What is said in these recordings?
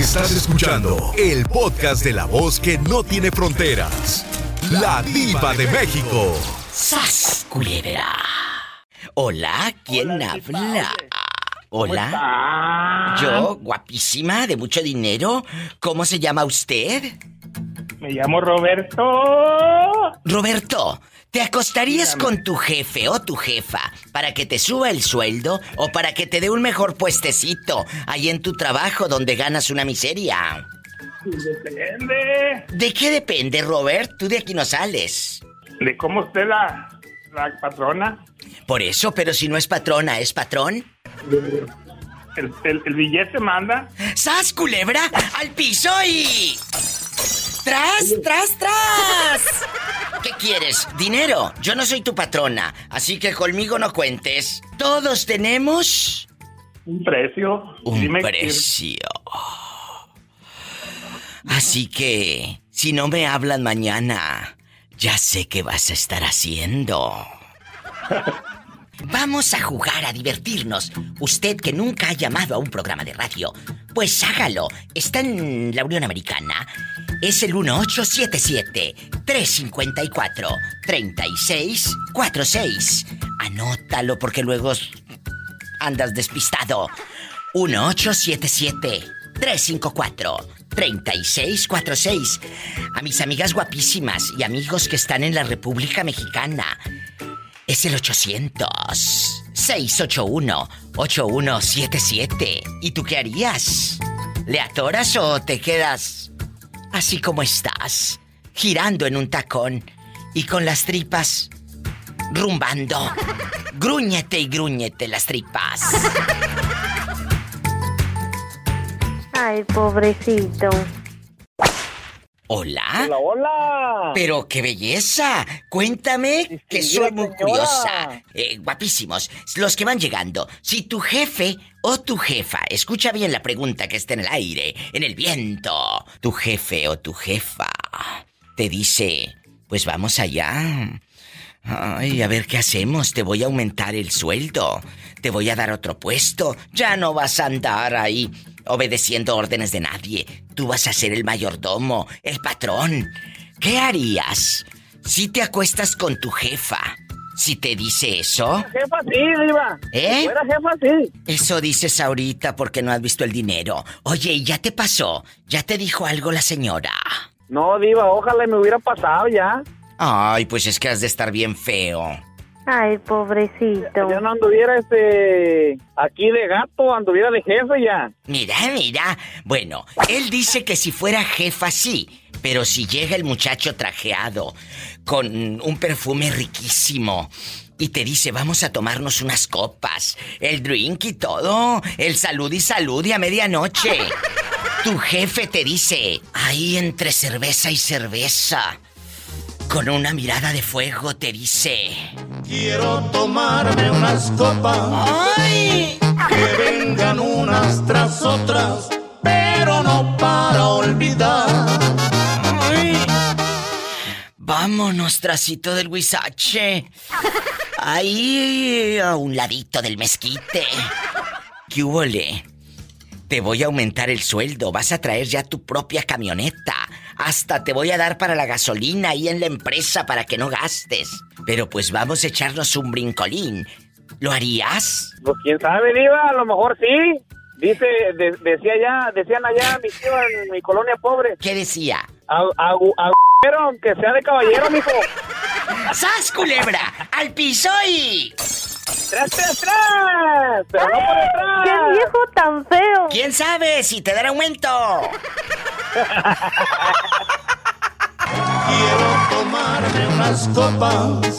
Estás escuchando el podcast de la voz que no tiene fronteras. La diva de México. ¡Sas, culebra! Hola, ¿quién habla? Hola. Yo, guapísima, de mucho dinero. ¿Cómo se llama usted? Me llamo Roberto. Roberto, ¿te acostarías con tu jefe o tu jefa para que te suba el sueldo o para que te dé un mejor puestecito ahí en tu trabajo donde ganas una miseria? Depende. ¿De qué depende, Robert? Tú de aquí no sales. De cómo esté la, la patrona. Por eso, pero si no es patrona, ¿es patrón? El, el- el billete manda. ¡Sas, culebra! ¡Al piso y... ¡Tras, tras, tras! ¿Qué quieres? ¿Dinero? Yo no soy tu patrona, así que conmigo no cuentes. Todos tenemos... Un precio. Un Dime precio. Así que, si no me hablan mañana, ya sé qué vas a estar haciendo. Vamos a jugar, a divertirnos. Usted que nunca ha llamado a un programa de radio, pues hágalo. Está en la Unión Americana. Es el 1877-354-3646. Anótalo porque luego andas despistado. 1877-354-3646. A mis amigas guapísimas y amigos que están en la República Mexicana. Es el 800-681-8177. ¿Y tú qué harías? ¿Le atoras o te quedas así como estás? Girando en un tacón y con las tripas rumbando. Grúñete y grúñete las tripas. Ay, pobrecito. ¿Hola? Hola, hola. Pero qué belleza. Cuéntame que soy muy señora. curiosa. Eh, guapísimos. Los que van llegando. Si tu jefe o tu jefa, escucha bien la pregunta que está en el aire, en el viento. Tu jefe o tu jefa te dice, pues vamos allá. Ay, a ver qué hacemos. Te voy a aumentar el sueldo. Te voy a dar otro puesto. Ya no vas a andar ahí obedeciendo órdenes de nadie. Tú vas a ser el mayordomo, el patrón. ¿Qué harías si te acuestas con tu jefa? Si te dice eso. Jefa, sí, Diva. ¿Eh? Si fuera jefa, sí. Eso dices ahorita porque no has visto el dinero. Oye, ¿y ya te pasó? ¿Ya te dijo algo la señora? No, Diva, ojalá me hubiera pasado ya. Ay, pues es que has de estar bien feo. Ay, pobrecito. Ya no anduviera este. aquí de gato, anduviera de jefe ya. Mira, mira. Bueno, él dice que si fuera jefa sí, pero si llega el muchacho trajeado con un perfume riquísimo y te dice vamos a tomarnos unas copas, el drink y todo, el salud y salud y a medianoche. Tu jefe te dice, ahí entre cerveza y cerveza, con una mirada de fuego te dice... Quiero tomarme unas copas. ¡Ay! Que vengan unas tras otras, pero no para olvidar. ¡Ay! Vámonos, tracito del huizache. Ahí a un ladito del mezquite. ¿Qué hubole? Te voy a aumentar el sueldo. Vas a traer ya tu propia camioneta. Hasta te voy a dar para la gasolina ahí en la empresa para que no gastes. Pero pues vamos a echarnos un brincolín. ¿Lo harías? Pues quién sabe, Diva, a lo mejor sí. Dice, de- decía ya, decían allá mi tío en mi colonia pobre. ¿Qué decía? A, a, a- aunque sea de caballero, mijo. ¡Sas, culebra! ¡Al piso y... ¡Tras, tras, tras! ¡Pero no por detrás! ¡Qué viejo tan feo! ¿Quién sabe si te dará aumento? Quiero tomarme unas copas.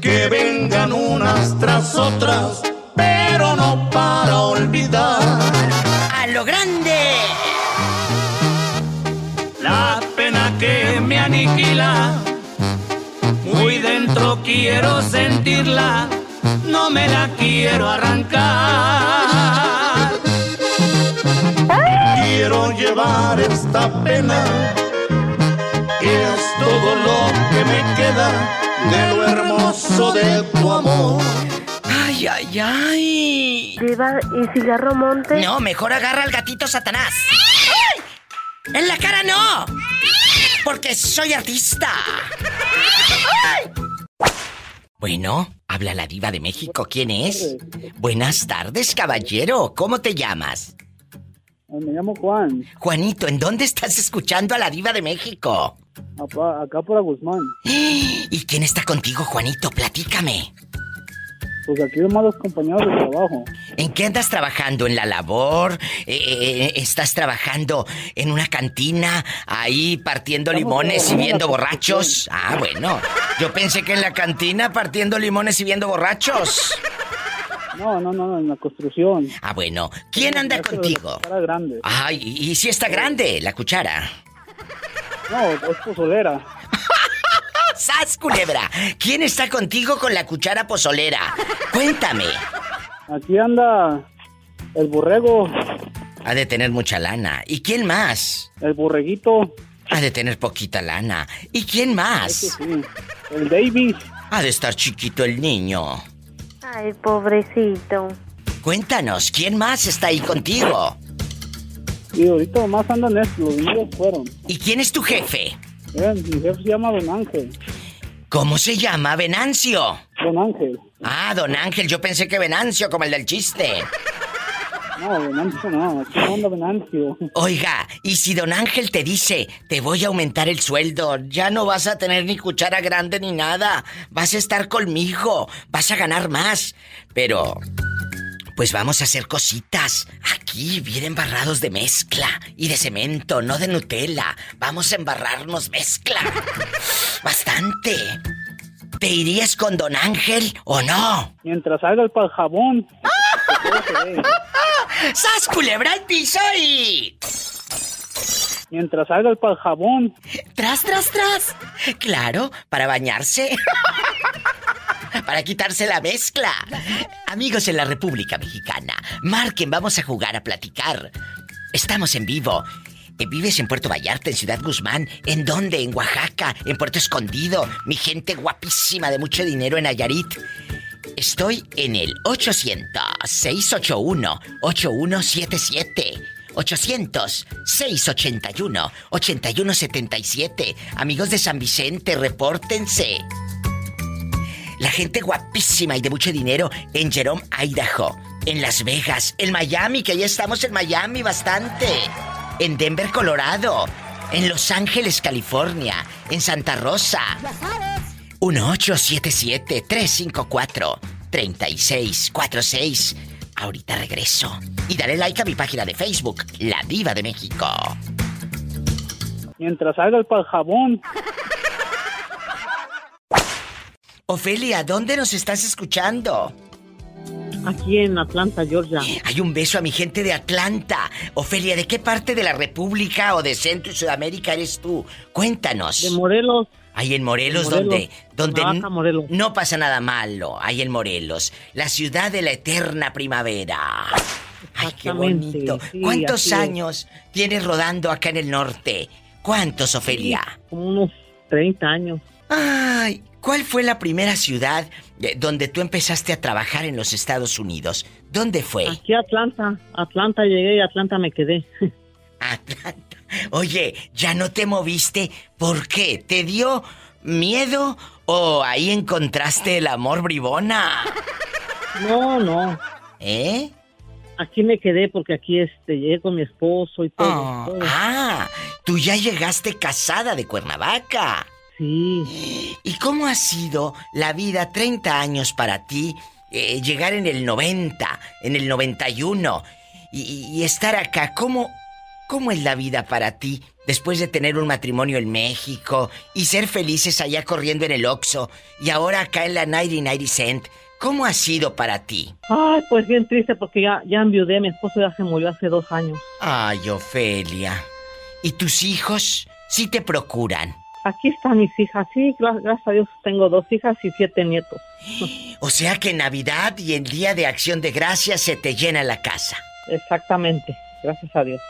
Que vengan unas tras otras, pero no para olvidar. Que me aniquila, muy dentro quiero sentirla, no me la quiero arrancar. Quiero llevar esta pena, que es todo lo que me queda de lo hermoso de tu amor. Ay, Ay, ay. Diva, ¿y cigarro monte? No, mejor agarra al gatito Satanás. ¡Ay! ¡En la cara no! Porque soy artista. Bueno, habla la diva de México. ¿Quién es? Buenas tardes, caballero. ¿Cómo te llamas? Me llamo Juan, Juanito, ¿en dónde estás escuchando a la diva de México? acá, acá por Guzmán. ¿Y quién está contigo, Juanito? Platícame. Pues aquí nomás los compañeros de trabajo. ¿En qué andas trabajando? ¿En la labor? Eh, eh, ¿Estás trabajando en una cantina? Ahí partiendo limones y viendo borrachos. Ah, bueno. Yo pensé que en la cantina partiendo limones y viendo borrachos. No, no, no, en la construcción. Ah, bueno. ¿Quién anda la contigo? cuchara grande. Ay, ¿y si está grande la cuchara? No, es pozolera. ¡Sas, culebra! ¿Quién está contigo con la cuchara pozolera? Cuéntame. Aquí anda el borrego, Ha de tener mucha lana. ¿Y quién más? el borreguito, Ha de tener poquita lana. ¿Y quién más? sí, el Davis. Ha de estar chiquito el niño. Ay, pobrecito. Cuéntanos, ¿quién más está ahí contigo? Y ahorita nomás andan estos, los niños fueron. ¿Y quién es tu jefe? Mi jefe se llama Don Ángel. ¿Cómo se llama? Venancio. Don Ángel. Ah, don Ángel, yo pensé que Venancio, como el del chiste. No, Venancio no, aquí no anda Venancio. Oiga, y si don Ángel te dice, te voy a aumentar el sueldo, ya no vas a tener ni cuchara grande ni nada, vas a estar conmigo, vas a ganar más, pero... Pues vamos a hacer cositas. Aquí bien embarrados de mezcla y de cemento, no de Nutella. Vamos a embarrarnos mezcla. Bastante. ¿Te irías con don Ángel o no? Mientras salga el pal jabón. que todo se ve. ¡Sas culebra al piso y... Mientras salga el pal jabón. Tras, tras, tras. Claro, para bañarse. para quitarse la mezcla. Amigos en la República Mexicana, marquen, vamos a jugar, a platicar. Estamos en vivo. Eh, ¿Vives en Puerto Vallarta, en Ciudad Guzmán? ¿En dónde? ¿En Oaxaca? ¿En Puerto Escondido? Mi gente guapísima de mucho dinero en Nayarit. Estoy en el 800-681-8177. 800-681-8177. Amigos de San Vicente, repórtense. La gente guapísima y de mucho dinero en Jerome, Idaho. En Las Vegas, en Miami, que ya estamos en Miami bastante. En Denver, Colorado. En Los Ángeles, California. En Santa Rosa. 1877-354-3646. Ahorita regreso. Y dale like a mi página de Facebook, La Diva de México. Mientras salga el pal jabón. Ofelia, ¿dónde nos estás escuchando? Aquí en Atlanta, Georgia. Hay un beso a mi gente de Atlanta. Ofelia, ¿de qué parte de la República o de Centro y Sudamérica eres tú? Cuéntanos. De Morelos. Ahí en Morelos, Morelos, donde, Morelos. no pasa nada malo. Ahí en Morelos, la ciudad de la eterna primavera. Ay, qué bonito. sí, ¿Cuántos es. años tienes rodando acá en el norte? ¿Cuántos, Ofelia? Como unos 30 años. Ay, ¿cuál fue la primera ciudad de- donde tú empezaste a trabajar en los Estados Unidos? ¿Dónde fue? Aquí Atlanta. Atlanta llegué y Atlanta me quedé. Atlanta. Oye, ¿ya no te moviste? ¿Por qué? ¿Te dio miedo o ahí encontraste el amor bribona? No, no. ¿Eh? Aquí me quedé porque aquí este, llegué con mi esposo y todo. Oh, todo. ah, tú ya llegaste casada de Cuernavaca. Sí. ¿Y cómo ha sido la vida 30 años para ti? eh, llegar en el 90, en el 91 y, y- estar acá. ¿Cómo, ¿Cómo es la vida para ti después de tener un matrimonio en México y ser felices allá corriendo en el Oxxo y ahora acá en la 90 Cent? ¿Cómo ha sido para ti? Ay, pues bien triste porque ya, ya enviudé. Mi esposo ya se murió hace dos años. Ay, Ofelia. ¿Y tus hijos? Sí te procuran. Aquí están mis hijas. Sí, gra- gracias a Dios tengo dos hijas y siete nietos. O sea que en Navidad y en Día de Acción de Gracias se te llena la casa. Exactamente. Gracias a Dios.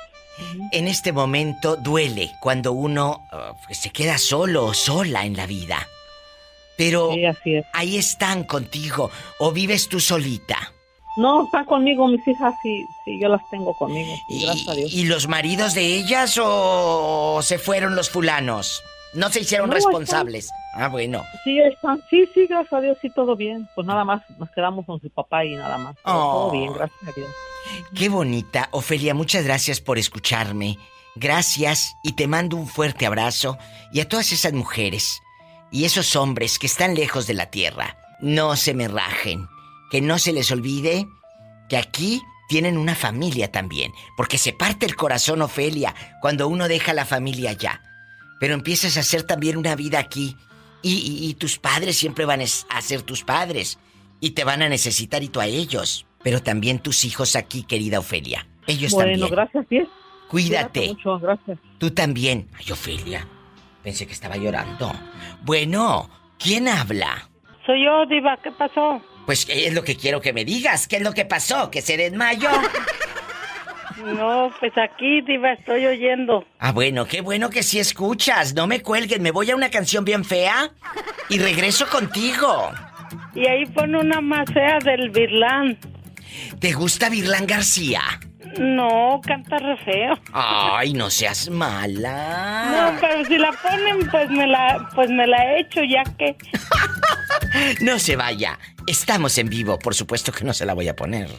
En este momento duele cuando uno uh, se queda solo o sola en la vida. Pero Sí, así es. ahí están contigo o vives tú solita. No, están conmigo mis hijas, sí, yo las tengo conmigo, gracias a Dios. ¿Y, y los maridos de ellas o se fueron los fulanos? No se hicieron No, responsables. Ah, bueno. Sí, están, sí, sí, gracias a Dios, sí, todo bien. Pues nada más, nos quedamos con su papá y nada más. Pero Oh. Todo bien, gracias a Dios. Qué bonita. Ofelia, muchas gracias por escucharme. Gracias y te mando un fuerte abrazo. Y a todas esas mujeres y esos hombres que están lejos de la tierra, no se me rajen. Que no se les olvide que aquí tienen una familia también. Porque se parte el corazón, Ofelia, cuando uno deja la familia allá. Pero empiezas a hacer también una vida aquí. Y, y- y tus padres siempre van a ser tus padres. Y te van a necesitar y tú a ellos. Pero también tus hijos aquí, querida Ofelia. Ellos bueno, también. gracias, sí. Cuídate. Cuídate mucho, gracias. Tú también. Ay, Ofelia. Pensé que estaba llorando. Bueno, ¿quién habla? Soy yo, Diva, ¿qué pasó? Pues es lo que quiero que me digas. ¿Qué es lo que pasó? ¿Que se desmayó? No, pues aquí, Diva, estoy oyendo. Ah, bueno, qué bueno que sí escuchas. No me cuelguen, me voy a una canción bien fea y regreso contigo. Y ahí pone una más fea del Birlán. ¿Te gusta Virlán García? No, canta re feo. Ay, no seas mala. No, pero si la ponen, pues me la, pues me la he hecho, ya que. No se vaya. Estamos en vivo, por supuesto que no se la voy a poner.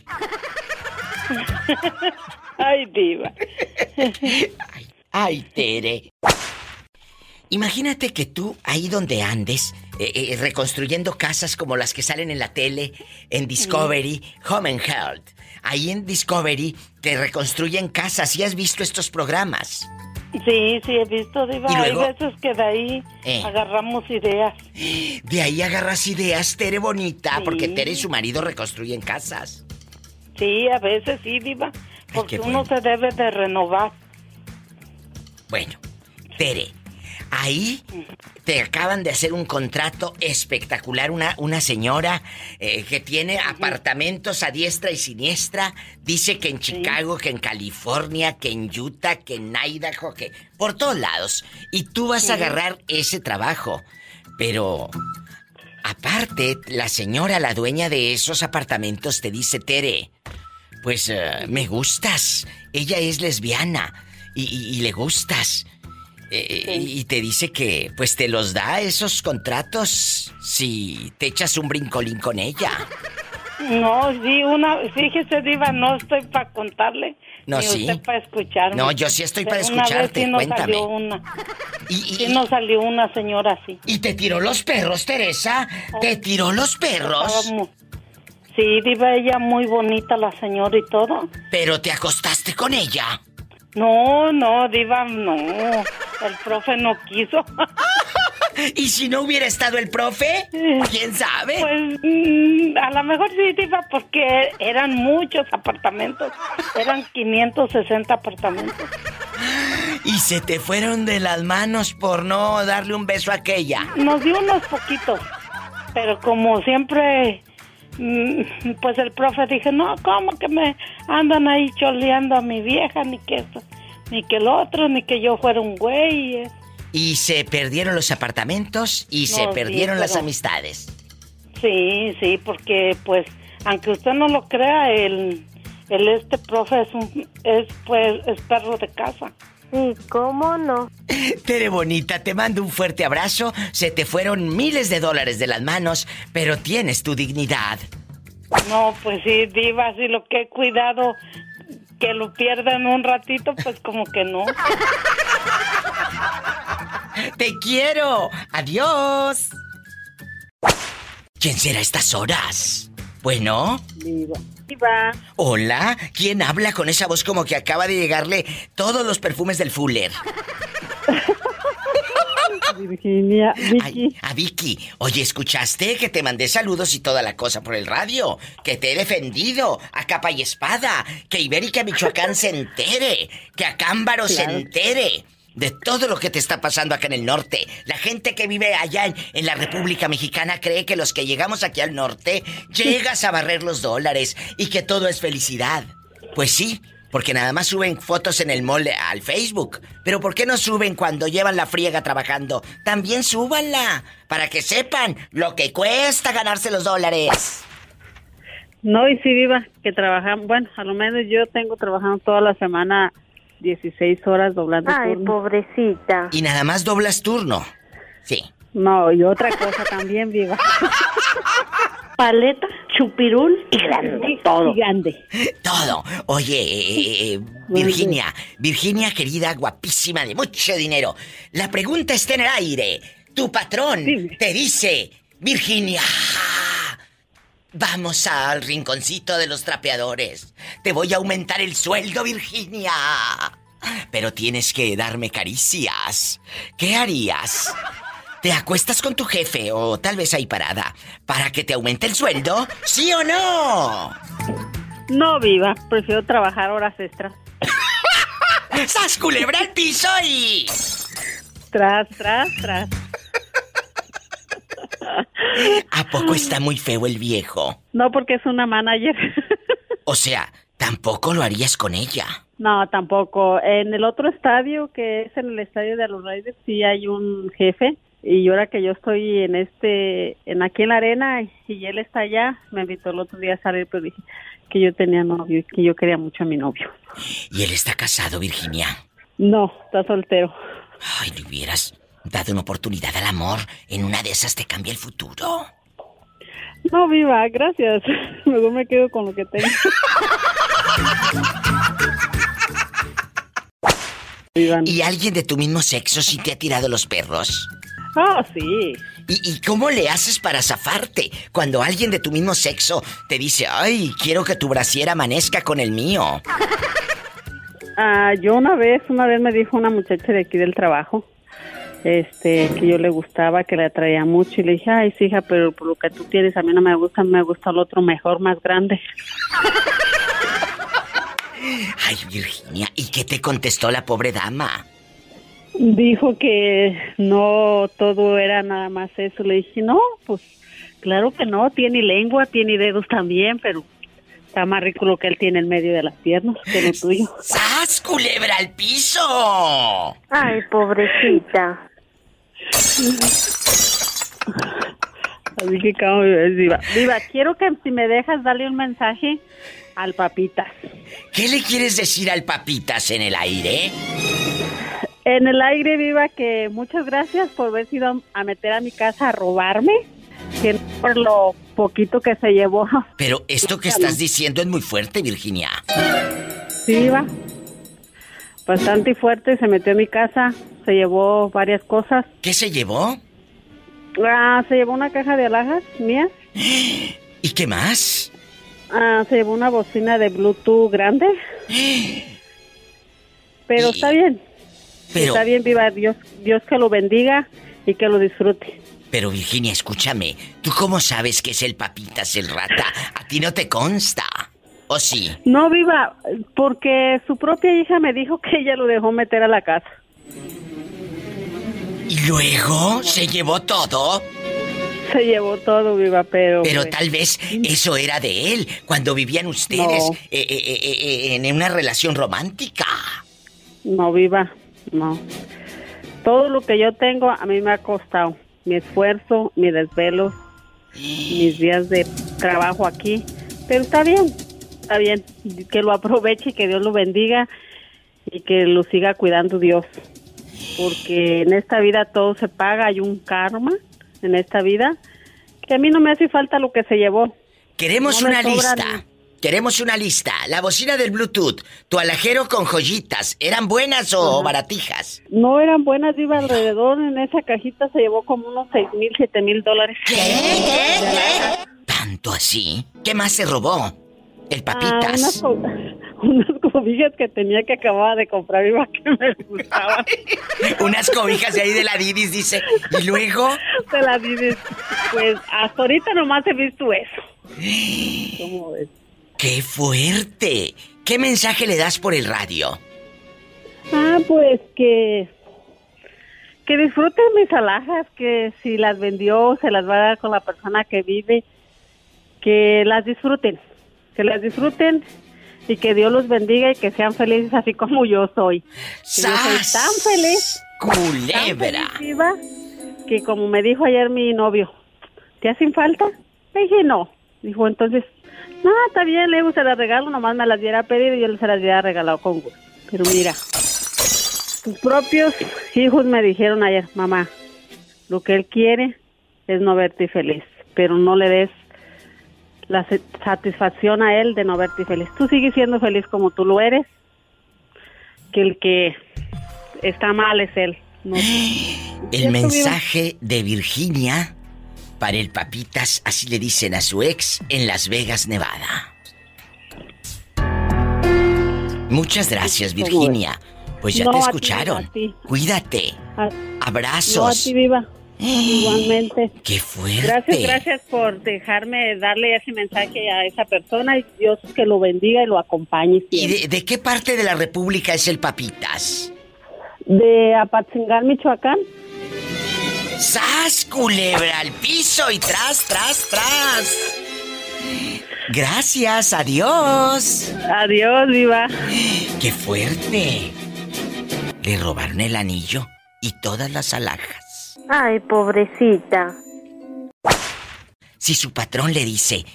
Ay, Diva. Ay, Tere. Imagínate que tú, ahí donde andes, eh, eh, reconstruyendo casas como las que salen en la tele, en Discovery, Home and Health. Ahí en Discovery te reconstruyen casas. ¿Y has visto estos programas? Sí, sí, he visto, Diva. ¿Y Hay veces que de ahí Eh. agarramos ideas. De ahí agarras ideas, Tere bonita, Sí. porque Tere y su marido reconstruyen casas. Sí, a veces sí, Diva. Porque uno se debe de renovar. Bueno, Tere, ahí te acaban de hacer un contrato espectacular. Una, una señora eh, que tiene apartamentos a diestra y siniestra. Dice que en Chicago, que en California, que en Utah, que en Idaho, que por todos lados. Y tú vas a agarrar ese trabajo. Pero aparte, la señora, la dueña de esos apartamentos, te dice, Tere, pues eh, me gustas. Ella es lesbiana y, y- y le gustas. Eh, Y te dice que pues te los da esos contratos si te echas un brincolín con ella. No, sí, una, fíjese, Diva, no estoy para contarle. No, ni sí. usted para escucharme. No, yo sí estoy para Pero una vez escucharte, sí cuéntame. Salió una, Y, sí nos salió una señora así. ¿Y te tiró los perros, Teresa? ¿Te tiró los perros? Estábamos- Sí, Diva, ella muy bonita, la señora y todo. Pero te acostaste con ella. No, no, Diva, no. El profe no quiso. ¿Y si no hubiera estado el profe? ¿Quién sabe? Pues mm, a lo mejor sí, Diva, porque eran muchos apartamentos. Eran 560 apartamentos. Y se te fueron de las manos por no darle un beso a aquella. Nos dio unos poquitos, pero como siempre, pues el profe dije, no, ¿cómo que me andan ahí choleando a mi vieja? Ni que esto, ni que el otro, ni que yo fuera un güey. eh". Y se perdieron los apartamentos y se sí, perdieron las pero- amistades. Sí, sí, porque pues, aunque usted no lo crea, el, el este profe es un, es pues, es perro de casa. Sí, ¿cómo no? Tere bonita, te mando un fuerte abrazo. Se te fueron miles de dólares de las manos, pero tienes tu dignidad. No, pues sí, diva, si lo que he cuidado que lo pierdan un ratito, pues como que no. ¡Te quiero! ¡Adiós! ¿Quién será a estas horas? Bueno, Diva. Diva. hola, ¿quién habla con esa voz como que acaba de llegarle todos los perfumes del Fuller? Virginia. Vicky. Ay, a Vicky. Oye, ¿escuchaste que te mandé saludos y toda la cosa por el radio? Que te he defendido a capa y espada. Que Ibérica Michoacán se entere. Que Acámbaro se Claro. entere. De todo lo que te está pasando acá en el norte. La gente que vive allá en, la República Mexicana cree que los que llegamos aquí al norte llegas a barrer los dólares y que todo es felicidad. Pues sí, Porque nada más suben fotos en el mall al Facebook. Pero ¿por qué no suben cuando llevan la friega trabajando? También súbanla. Para que sepan lo que cuesta ganarse los dólares. No, y sí, viva, que trabajamos, bueno, a lo menos yo tengo trabajando toda la semana 16 horas doblando Ay, turno. pobrecita. Y nada más doblas turno. Sí. No, y otra cosa también, viva. Paleta, chupirul y grande. Todo. Y grande. Todo. Oye, eh, eh, Virginia, Virginia querida, guapísima, de mucho dinero. La pregunta está en el aire. Tu patrón te dice, Virginia, vamos al rinconcito de los trapeadores. Te voy a aumentar el sueldo, Virginia. Pero tienes que darme caricias. ¿Qué harías? ¿Te acuestas con tu jefe o tal vez ahí parada para que te aumente el sueldo? ¿Sí o no? No, viva, prefiero trabajar horas extras. ¡Sas culebra al piso y... Tras, tras, tras. ¿A poco está muy feo el viejo? No, porque es una manager. O sea, tampoco lo harías con ella. No, tampoco. En el otro estadio, que es en el estadio de los Raiders, sí hay un jefe. Y ahora que yo estoy en este, en aquí en la arena y él está allá, me invitó el otro día a salir, pero dije que yo tenía novio y que yo quería mucho a mi novio. ¿Y él está casado, Virginia? No, está soltero. Ay, le hubieras dado una oportunidad al amor. En una de esas te cambia el futuro. No, viva, gracias. Luego me quedo con lo que tengo. ¿Y alguien de tu mismo sexo sí te ha tirado los perros? Ah, sí. ¿Y, y cómo le haces para zafarte cuando alguien de tu mismo sexo te dice, ay, quiero que tu brasier amanezca con el mío? Ah, yo una vez, una vez me dijo una muchacha de aquí del trabajo, este, que yo le gustaba, que le atraía mucho, y le dije, ay, sí, hija, pero por lo que tú tienes, a mí no me gusta, me gusta el otro mejor, más grande. Ay, Virginia, ¿y qué te contestó la pobre dama? Dijo que no todo era nada más eso. Le dije, no, pues claro que no, tiene lengua, tiene dedos también, pero está más rico lo que él tiene en medio de las piernas que lo tuyo. ¡Sas, culebra al piso! Ay, pobrecita. Así que, como viva, viva, quiero que si me dejas darle un mensaje al papitas. ¿Qué le quieres decir al papitas en el aire? En el aire viva que muchas gracias por haber ido a meter a mi casa a robarme, que por lo poquito que se llevó. Pero esto que estás diciendo es muy fuerte, Virginia. Sí, viva. Bastante fuerte, se metió a mi casa, se llevó varias cosas. ¿Qué se llevó? Ah, se llevó una caja de alhajas mías. ¿Y qué más? Ah, se llevó una bocina de Bluetooth grande. Pero está bien. Pero- Está bien, viva Dios. Dios que lo bendiga y que lo disfrute. Pero Virginia, escúchame. ¿Tú cómo sabes que es el papitas el rata? A ti no te consta. ¿O sí? No, viva, porque su propia hija me dijo que ella lo dejó meter a la casa. ¿Y luego se llevó todo? Se llevó todo, viva, pero... Pero pues, tal vez eso era de él cuando vivían ustedes No. eh, eh, eh, eh, en una relación romántica. No, viva, no. Todo lo que yo tengo a mí me ha costado. Mi esfuerzo, mi desvelo, mis días de trabajo aquí. Pero está bien, está bien. Que lo aproveche y que Dios lo bendiga y que lo siga cuidando Dios. Porque en esta vida todo se paga, hay un karma en esta vida. Que a mí no me hace falta lo que se llevó. Queremos No una lista. Queremos una lista. La bocina del Bluetooth, tu alajero con joyitas, ¿eran buenas o baratijas? No eran buenas, iba alrededor. En esa cajita se llevó como unos seis mil, siete mil dólares. ¿Tanto así? ¿Qué más se robó? El Ah, papitas. unas, co- unas cobijas que tenía que acababa de comprar, iba que me gustaban. Unas cobijas de ahí de la Didis, dice. ¿Y luego? Se las dices. Pues hasta ahorita nomás he visto eso. ¿Cómo ves? ¡Qué fuerte! ¿Qué mensaje le das por el radio? Ah, pues que que disfruten mis alhajas, que si las vendió se las va a dar con la persona que vive, que las disfruten, que las disfruten y que Dios los bendiga y que sean felices así como yo soy. Que yo soy ¡Sas! tan feliz, tan Culebra. feliz, que como me dijo ayer mi novio, ¿te hacen falta? Le dije, no. Dijo, entonces, no, está bien, le digo, se las regalo, nomás me las diera a pedir y yo se las hubiera regalado con gusto. Pero mira, tus propios hijos me dijeron ayer, mamá, lo que él quiere es no verte feliz, pero no le des la satisfacción a él de no verte feliz. Tú sigues siendo feliz como tú lo eres, que el que está mal es él. No. El ¿Cierto, mensaje de Virginia para el papitas, así le dicen a su ex en Las Vegas, Nevada. Muchas gracias, ¿Cómo Virginia. Pues ya No, te a ti, escucharon. a ti. Cuídate. A- Abrazos. No, a ti viva. Igualmente. ¡Qué fuerte! Gracias, gracias por dejarme darle ese mensaje a esa persona y Dios que lo bendiga y lo acompañe ¿Y de qué parte de la República es el papitas? De Apatzingán, Michoacán. ¡Sas, culebra al piso y tras, tras, tras! Gracias, adiós. Adiós, viva. ¡Qué fuerte! Le robaron el anillo y todas las alhajas. Ay, pobrecita. Si su patrón le dice,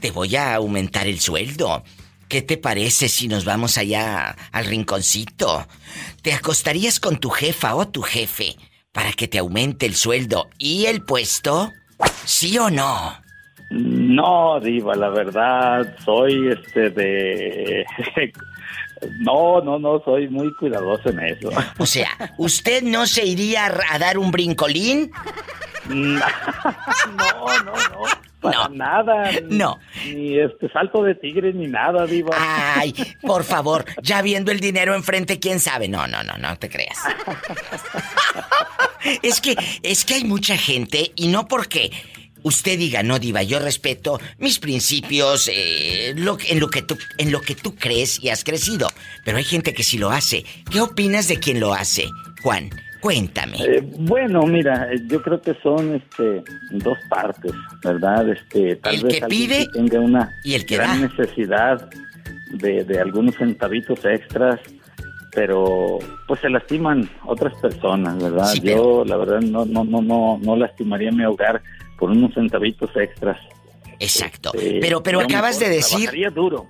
te voy a aumentar el sueldo, ¿qué te parece si nos vamos allá al rinconcito? ¿Te acostarías con tu jefa o tu jefe para que te aumente el sueldo y el puesto? ¿Sí o no? No, Diva, la verdad, soy este de. No, no, no, soy muy cuidadoso en eso. O sea, ¿usted no se iría a dar un brincolín? No, no, no. Para No. nada. ni- No. Ni este salto de tigre ni nada, Diva. Ay, por favor, ya viendo el dinero enfrente, quién sabe. No, no, no, no te creas. Es que, es que hay mucha gente y no porque usted diga, no, diva, yo respeto mis principios, eh, lo, en, lo que tú, en lo que tú crees y has crecido. Pero hay gente que sí lo hace. ¿Qué opinas de quien lo hace? Juan, cuéntame. Eh, bueno, mira, eh, yo creo que son este dos partes, ¿verdad? Este, tal El vez que pide sí tenga una y el que gran da. necesidad de, de algunos centavitos extras, pero pues se lastiman otras personas, ¿verdad? Sí, yo la verdad no no no no no lastimaría mi hogar por unos centavitos extras. Exacto. Este, Pero, pero acabas de decir duro.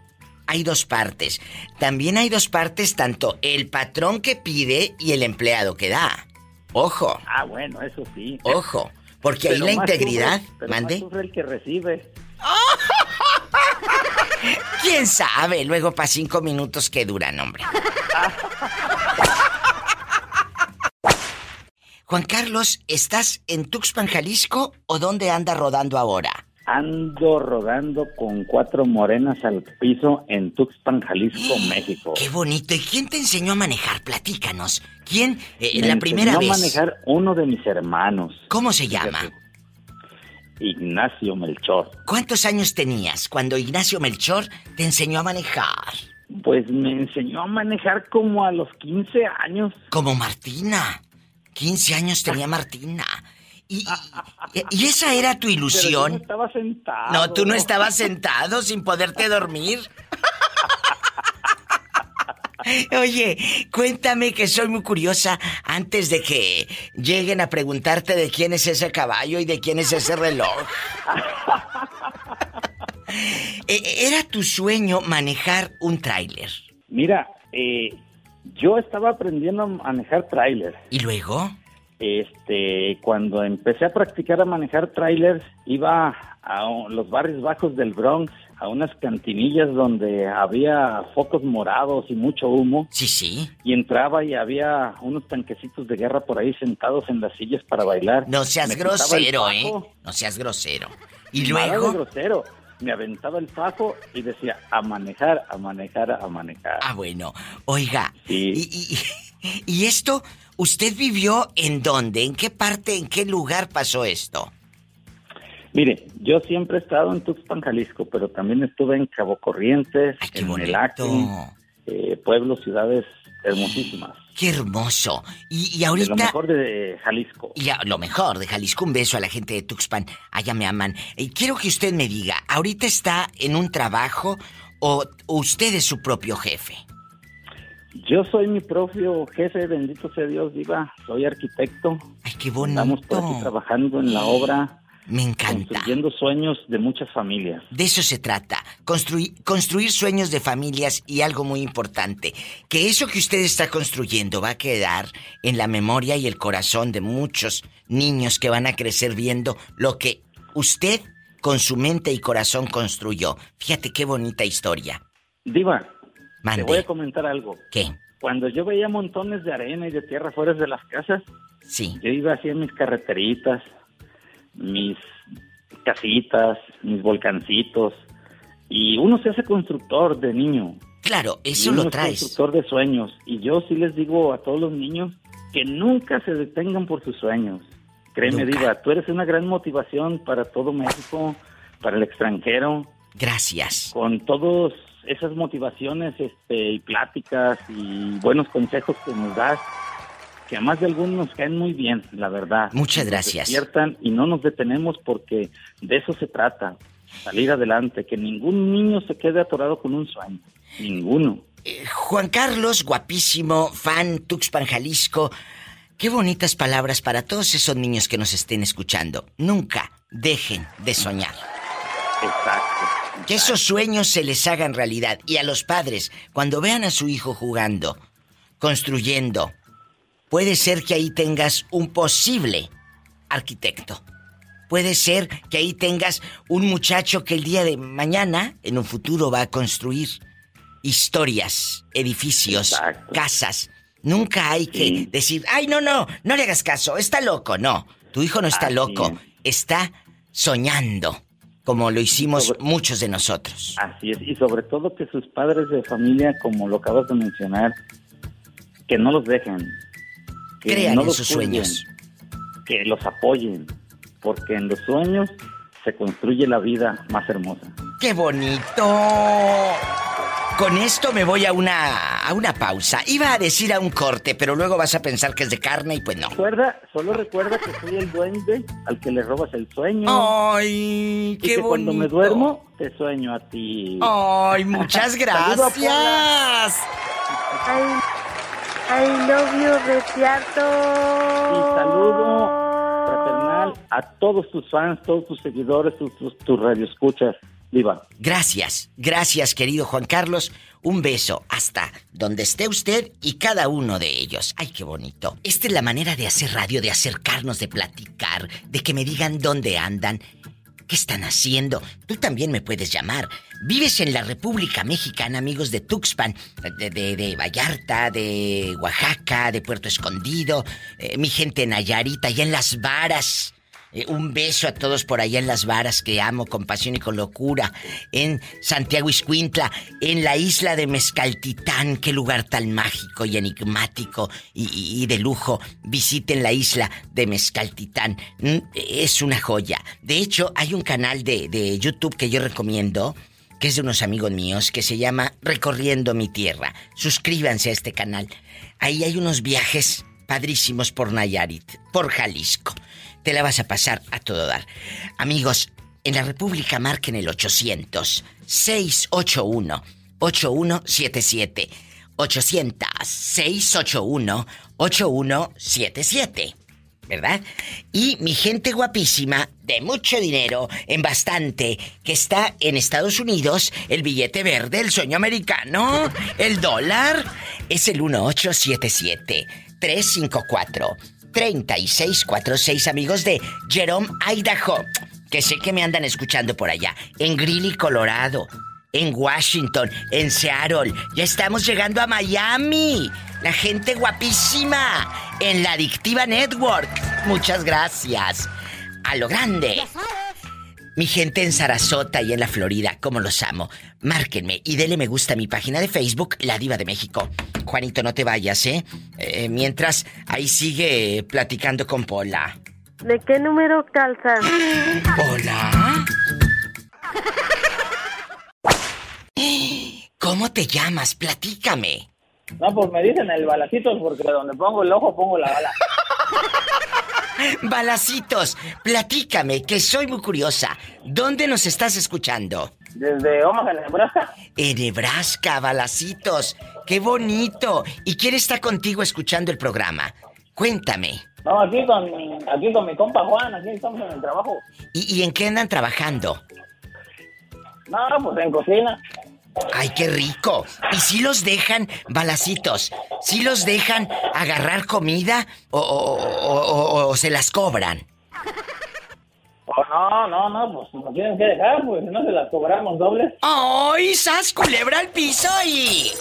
hay dos partes. También hay dos partes, tanto el patrón que pide y el empleado que da. Ojo, Ah, bueno, eso sí. ojo. Porque ahí la integridad, sufre- pero más mande. sufre el que recibe. ¿Quién sabe? Luego para cinco minutos que duran, hombre. Juan Carlos, ¿estás en Tuxpan, Jalisco o dónde anda rodando ahora? Ando rodando con cuatro morenas al piso en Tuxpan, Jalisco, México. Qué bonito. ¿Y quién te enseñó a manejar? Platícanos. ¿Quién? Eh, Me la primera enseñó vez. a manejar uno de mis hermanos, ¿Cómo se llama? Ignacio Melchor. ¿Cuántos años tenías cuando Ignacio Melchor te enseñó a manejar? Pues me enseñó a manejar como a los 15 años. Como Martina. 15 años tenía Martina. Y, esa era tu Pero yo no ilusión. estaba sentado. No, tú no estabas sentado sin poderte dormir. Oye, cuéntame que soy muy curiosa antes de que lleguen a preguntarte de quién es ese caballo y de quién es ese reloj. Eh, ¿Era tu sueño manejar un tráiler? Mira, eh, yo estaba aprendiendo a manejar tráiler. ¿Y luego? Este, cuando empecé a practicar a manejar trailers, iba a los barrios bajos del Bronx, a unas cantinillas donde había focos morados y mucho humo. Sí, sí. Y entraba y había unos tanquecitos de guerra por ahí sentados en las sillas para bailar. No seas Me grosero, ¿eh? No seas grosero. ¿Y luego? grosero. Me aventaba el fajo y decía, a manejar, a manejar, a manejar. Ah, bueno. Oiga, Sí. y, y- y esto, ¿usted vivió en dónde? ¿En qué parte, en qué lugar pasó esto? Mire, yo siempre he estado en Tuxpan, Jalisco, pero también estuve en Cabo Corrientes, Ay, en. Melaque, eh, pueblos, ciudades hermosísimas. Qué hermoso. Y, y De ahorita... lo mejor de Jalisco. Y a- lo mejor de Jalisco, un beso a la gente de Tuxpan. Allá me aman. Y quiero que usted me diga, ¿ahorita está en un trabajo o usted es su propio jefe? Yo soy mi propio jefe, bendito sea Dios, Diva. Soy arquitecto. Ay, qué bonito. Estamos por aquí trabajando en la obra. Me encanta. Construyendo sueños de muchas familias. De eso se trata. Construir, construir sueños de familias y algo muy importante. Que eso que usted está construyendo va a quedar en la memoria y el corazón de muchos niños que van a crecer viendo lo que usted con su mente y corazón construyó. Fíjate qué bonita historia. Diva, Mande. te voy a comentar algo. ¿Qué? Cuando yo veía montones de arena y de tierra fuera de las casas, Sí. yo iba hacia mis carreteritas, mis casitas, mis volcancitos, y uno se hace constructor de niño. Claro, y eso uno lo es traes. constructor de sueños. Y yo sí les digo a todos los niños que nunca se detengan por sus sueños. Créeme, Nunca. Diva, tú eres una gran motivación para todo México, para el extranjero, Gracias. con todas esas motivaciones este, y pláticas y buenos consejos que nos das, que a más de algunos nos caen muy bien, la verdad. Muchas Nos gracias. despiertan y no nos detenemos porque de eso se trata, salir adelante, que ningún niño se quede atorado con un sueño, ninguno. Eh, Juan Carlos, guapísimo, fan Tuxpan, Jalisco. Qué bonitas palabras para todos esos niños que nos estén escuchando. Nunca dejen de soñar. Exacto. Que esos sueños se les hagan realidad. Y a los padres, cuando vean a su hijo jugando, construyendo, puede ser que ahí tengas un posible arquitecto. Puede ser que ahí tengas un muchacho que el día de mañana, en un futuro, va a construir historias, edificios, Exacto. casas. Nunca hay que Sí. decir, ay, no, no, no le hagas caso, está loco. No, tu hijo no está Así loco, es. está soñando, como lo hicimos Sobre- muchos de nosotros. Así es, y sobre todo que sus padres de familia, como lo acabas de mencionar, que no los dejen. Crean no en sus sueños. Que los apoyen, porque en los sueños se construye la vida más hermosa. ¡Qué bonito! Con esto me voy a una a una pausa. Iba a decir a un corte, pero luego vas a pensar que es de carne y pues no. Recuerda, solo recuerda que soy el duende al que le robas el sueño. ¡Ay, y qué que bonito! cuando me duermo, te sueño a ti. ¡Ay, muchas gracias! I, love you, Retiarto. Y saludo fraternal a todos tus fans, todos tus seguidores, tus, tus, tus radioescuchas. Viva. Gracias, gracias querido Juan Carlos. Un beso hasta donde esté usted y cada uno de ellos. Ay, qué bonito. Esta es la manera de hacer radio, de acercarnos, de platicar, de que me digan dónde andan, qué están haciendo. Tú también me puedes llamar. Vives en la República Mexicana, amigos de Tuxpan, de, de- de Vallarta, de Oaxaca, de Puerto Escondido, eh, mi gente en Nayarita, allá en Las Varas. Eh, un beso a todos por allá en Las Varas que amo con pasión y con locura. En Santiago Iscuintla, en la isla de Mezcaltitán, qué lugar tan mágico y enigmático y, de lujo. Visiten la isla de Mezcaltitán. Mm, Es una joya. De hecho, hay un canal de, de YouTube que yo recomiendo que es de unos amigos míos, que se llama Recorriendo mi Tierra. Suscríbanse a este canal. Ahí hay unos viajes padrísimos por Nayarit, por Jalisco. Te la vas a pasar a todo dar. Amigos, en la República marquen el 800 681 8177. 800 681 8177. ¿verdad? Y mi gente guapísima, de mucho dinero, en bastante, que está en Estados Unidos, el billete verde, el sueño americano, el dólar, es el 1877-354-3646, amigos de Jerome, Idaho, que sé que me andan escuchando por allá, en Greeley, Colorado. En Washington, en Seattle, ya estamos llegando a Miami. La gente guapísima en la Adictiva Network. Muchas gracias. A lo grande. Mi gente en Sarasota y en la Florida, como los amo. Márquenme y denle me gusta a mi página de Facebook, La Diva de México. Juanito, no te vayas, ¿eh? Eh, mientras ahí sigue platicando con Pola. ¿De qué número calza? ¿Hola? ¿Cómo te llamas? Platícame. No, pues me dicen el balacito porque donde pongo el ojo pongo la bala. Balacitos, platícame, que soy muy curiosa. ¿Dónde nos estás escuchando? Desde Omaha, Nebraska. En Nebraska, balacitos. ¡Qué bonito! ¿Y quién está contigo escuchando el programa? Cuéntame. No, aquí con, aquí con mi compa Juan, aquí estamos en el trabajo. ¿Y, y en qué andan trabajando? No, pues en cocina. ¡Ay, qué rico! ¿Y si los dejan, balacitos? ¿Si los dejan agarrar comida o, o- o- o- o se las cobran? Oh, no, no, no, pues nos tienen que dejar, pues si no se las cobramos dobles. ¡Ay, sas, culebra al piso y...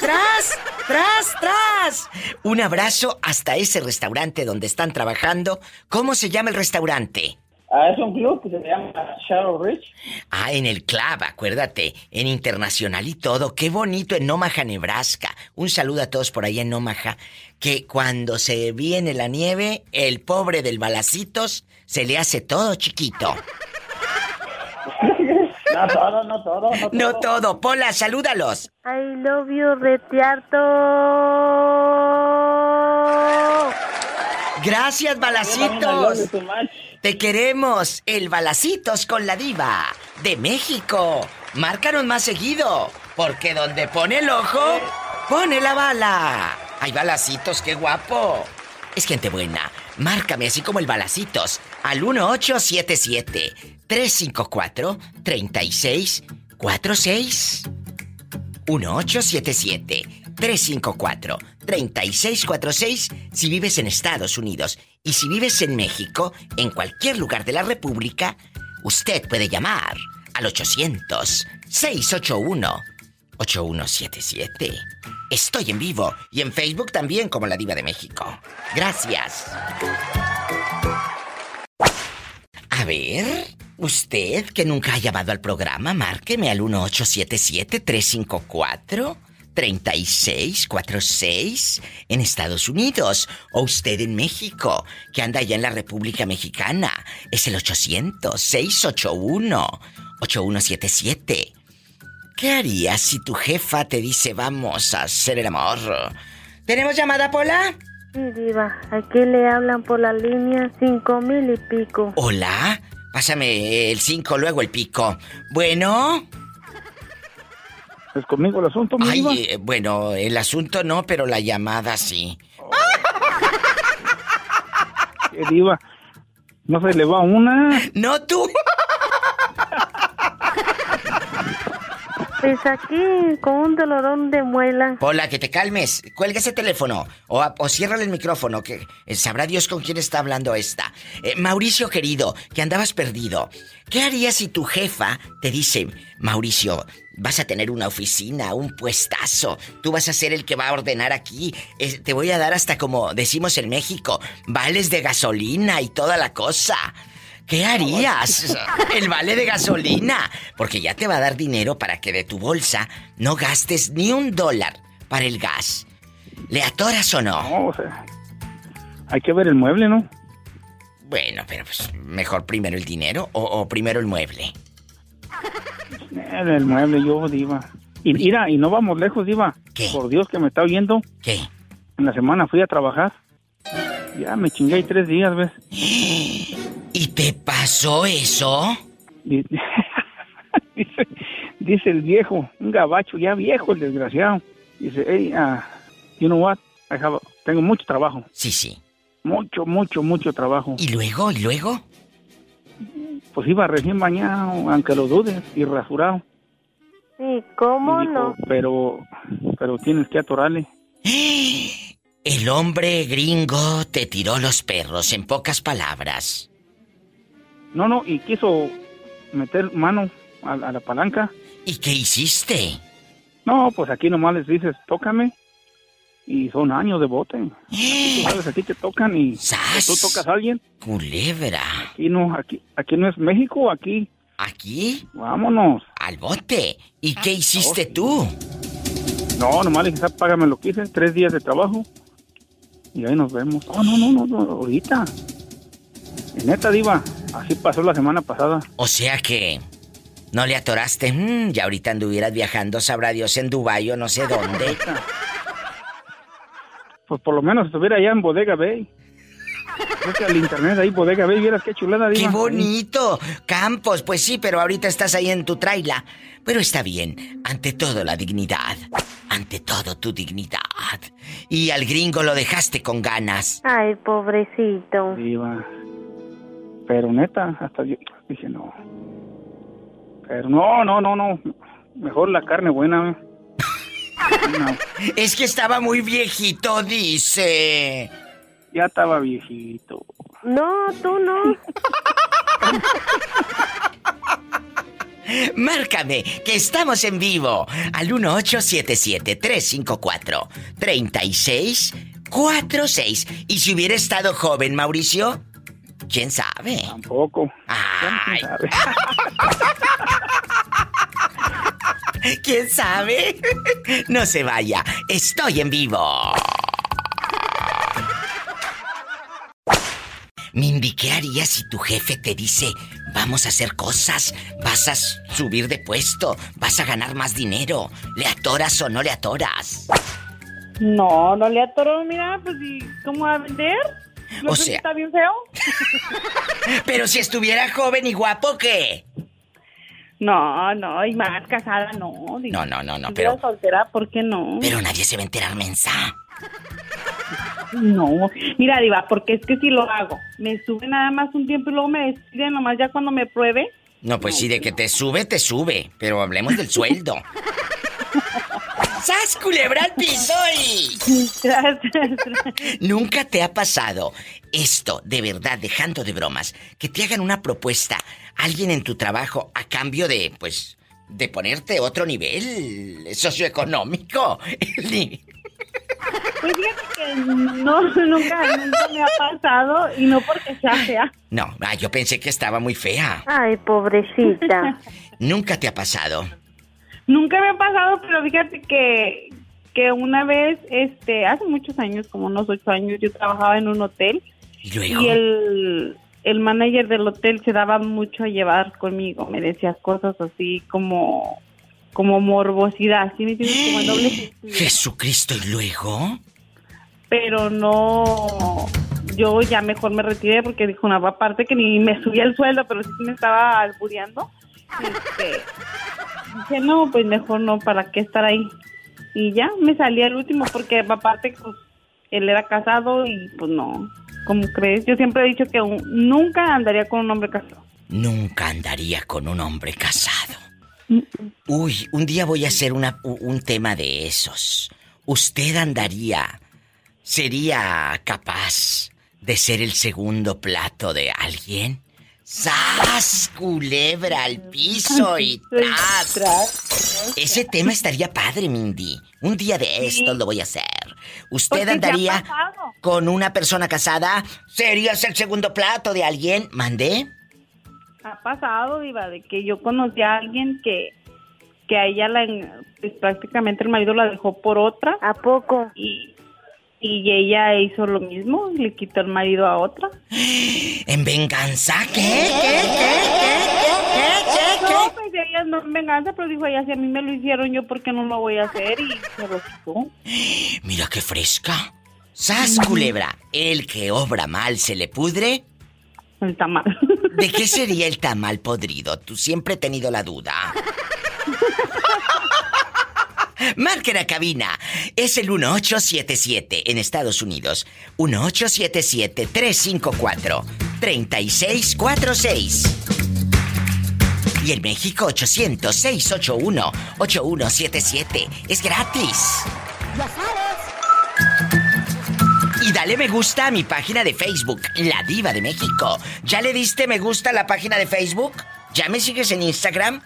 ¡Tras, tras, tras! Un abrazo hasta ese restaurante donde están trabajando. ¿Cómo se llama el restaurante? Ah, es un club que se llama Shadow Ridge. Ah, en el club, acuérdate, en internacional y todo. Qué bonito en Omaha, Nebraska. Un saludo a todos por ahí en Omaha. Que cuando se viene la nieve, el pobre del balacitos se le hace todo chiquito. No todo, no todo, no todo. No todo. Pola, salúdalos. I love you, retiarto. Gracias, balacitos. Te queremos, el balacitos con la diva de México. Márcanos más seguido, porque donde pone el ojo, pone la bala. Hay balacitos, qué guapo. Es gente buena. Márcame así como el balacitos al 1877-354-3646. 1877-354-3646 si vives en Estados Unidos. Y si vives en México, en cualquier lugar de la República, usted puede llamar al 800-681-8177. Estoy en vivo y en Facebook también como la Diva de México. Gracias. A ver, usted que nunca ha llamado al programa, márqueme al 1877-354-3646 en Estados Unidos. O usted en México, que anda allá en la República Mexicana. Es el 800-681-8177. ¿Qué harías si tu jefa te dice vamos a hacer el amor? ¿Tenemos llamada, Pola? Sí, diva. Aquí le hablan por la línea cinco mil y pico. Hola, pásame el 5, luego el pico. Bueno. ¿Es conmigo el asunto, mi? Ay, eh, bueno, el asunto no, pero la llamada sí. ¿Qué diva? No se le va una. No tú. Pues aquí con un dolorón de muela. Hola, que te calmes. Cuelga ese teléfono. O, o ciérrale el micrófono, que eh, sabrá Dios con quién está hablando esta. Eh, Mauricio, querido, que andabas perdido. ¿Qué harías si tu jefa te dice, Mauricio, vas a tener una oficina, un puestazo? Tú vas a ser el que va a ordenar aquí. te voy a dar hasta como decimos en México, vales de gasolina y toda la cosa. ¿Qué harías? El vale de gasolina. Porque ya te va a dar dinero para que de tu bolsa no gastes ni un dólar para el gas. ¿Le atoras o no? No, o sea, hay que ver el mueble, ¿no? Bueno, pero pues mejor primero el dinero o, o primero el mueble. El, el mueble, yo, diva. Y mira, y no vamos lejos, diva. ¿Qué? Por Dios que me está oyendo. ¿Qué? En la semana fui a trabajar. Ya me chingué ahí tres días, ¿ves? ¿Y te pasó eso? Y- dice, dice el viejo, un gabacho ya viejo, el desgraciado. Dice, hey, ah, you know what? I have a- tengo mucho trabajo. Sí, sí. Mucho, mucho, mucho trabajo. ¿Y luego? ¿Y luego? Pues iba recién bañado, aunque lo dudes, y rasurado. Sí, ¿cómo Y dijo, no? Pero, pero tienes que atorarle. El hombre gringo te tiró los perros, en pocas palabras. No, no, y quiso meter mano a, a la palanca. ¿Y qué hiciste? No, pues aquí nomás les dices, tócame. Y son años de bote. Tú sabes, aquí te tocan y ¡Sas! tú tocas a alguien. Culebra. Aquí no, aquí, aquí no es México, aquí. ¿Aquí? Vámonos. Al bote. ¿Y qué hiciste tú? No, nomás le dije, "Ah, págame lo que hice, tres días de trabajo. Y ahí nos vemos. Oh, no, no, no, no, ahorita. En neta, diva, así pasó la semana pasada. O sea que no le atoraste. Mm, ya ahorita anduvieras viajando, sabrá Dios, en Dubái o no sé dónde. Pues por lo menos estuviera allá en Bodega Bay. Vete al internet ahí, bodega, ve y vieras qué chulada. ¡Qué Diva. bonito! Campos, pues sí, pero ahorita estás ahí en tu traila. Pero está bien, ante todo la dignidad. Ante todo tu dignidad. Y al gringo lo dejaste con ganas. Ay, pobrecito. Diva. Pero neta, hasta yo dije no. Pero no, no, no, no. Mejor la carne buena. No, Es que estaba muy viejito, dice. ya estaba viejito. No, tú no. Márcame, que estamos en vivo al 1877-354-3646. Y si hubiera estado joven, Mauricio, ¿quién sabe? Tampoco. Ay, ¿Quién sabe? ¿quién sabe? No se vaya, estoy en vivo. Mindy, ¿qué harías si tu jefe te dice, vamos a hacer cosas, vas a subir de puesto, vas a ganar más dinero? ¿Le atoras o no le atoras? No, no le atoro, mira, pues ¿y cómo va a vender? ¿No O sea- está bien feo? Pero si estuviera joven y guapo, ¿qué? No, no, y más casada, no. digo, No, no, no, no, pero- soltera, ¿por qué no? Pero nadie se va a enterar, mensa. No, mira, Diva, porque es que si lo hago, me sube nada más un tiempo y luego me despiden nomás ya cuando me pruebe. No, pues sí, de que te sube, te sube. Pero hablemos del sueldo. ¡Sas, culebra al piso. ¿Nunca te ha pasado esto, de verdad, dejando de bromas, que te hagan una propuesta alguien en tu trabajo a cambio de, pues, de ponerte otro nivel socioeconómico? Pues fíjate que no, nunca, nunca me ha pasado y no porque sea fea. No, ah, yo pensé que estaba muy fea. Ay, pobrecita. Nunca te ha pasado. Nunca me ha pasado, pero fíjate que, que una vez, este, hace muchos años, como unos ocho años, yo trabajaba en un hotel ¿Y luego? y el, el manager del hotel se daba mucho a llevar conmigo, me decía cosas así como, como morbosidad, ¿sí me entiendes? Como doble sentido. Jesucristo, ¿y luego? pero no yo ya mejor me retiré porque dijo una aparte que ni me subía el sueldo pero sí me estaba albureando este dije no pues mejor no para qué estar ahí y ya me salí al último porque aparte pues él era casado y pues no como crees yo siempre he dicho que un- nunca andaría con un hombre casado Nunca andaría con un hombre casado. Uy, un día voy a hacer una, un tema de esos. ¿Usted andaría, sería capaz de ser el segundo plato de alguien? ¡Sas! Culebra al piso y tras. Ese tema estaría padre, Mindy. Un día de estos lo voy a hacer. ¿Usted Porque andaría con una persona casada? ¿Serías el segundo plato de alguien? ¿Mandé? ha pasado diva de que yo conocí a alguien que que a ella la en- pues, prácticamente el marido la dejó por otra ¿A poco? y y ella hizo lo mismo le quitó el marido a otra ¿En venganza? ¿Qué? ¿Qué? ¿Qué? ¿Qué? ¿Qué? no pues ella no en venganza pero dijo ella si a mí me lo hicieron yo por qué no lo voy a hacer y se lo quitó Mira qué fresca. ¡Sas, culebra! El que obra mal se le pudre. el tamal ¿De qué sería el tamal podrido? Tú siempre he tenido la duda. Marquen a cabina. Es el 1877 en Estados Unidos. 1877-354-3646. Y en México 800-681-8177. Es gratis. Y dale me gusta a mi página de Facebook, La Diva de México. ¿Ya le diste me gusta a la página de Facebook? ¿Ya me sigues en Instagram?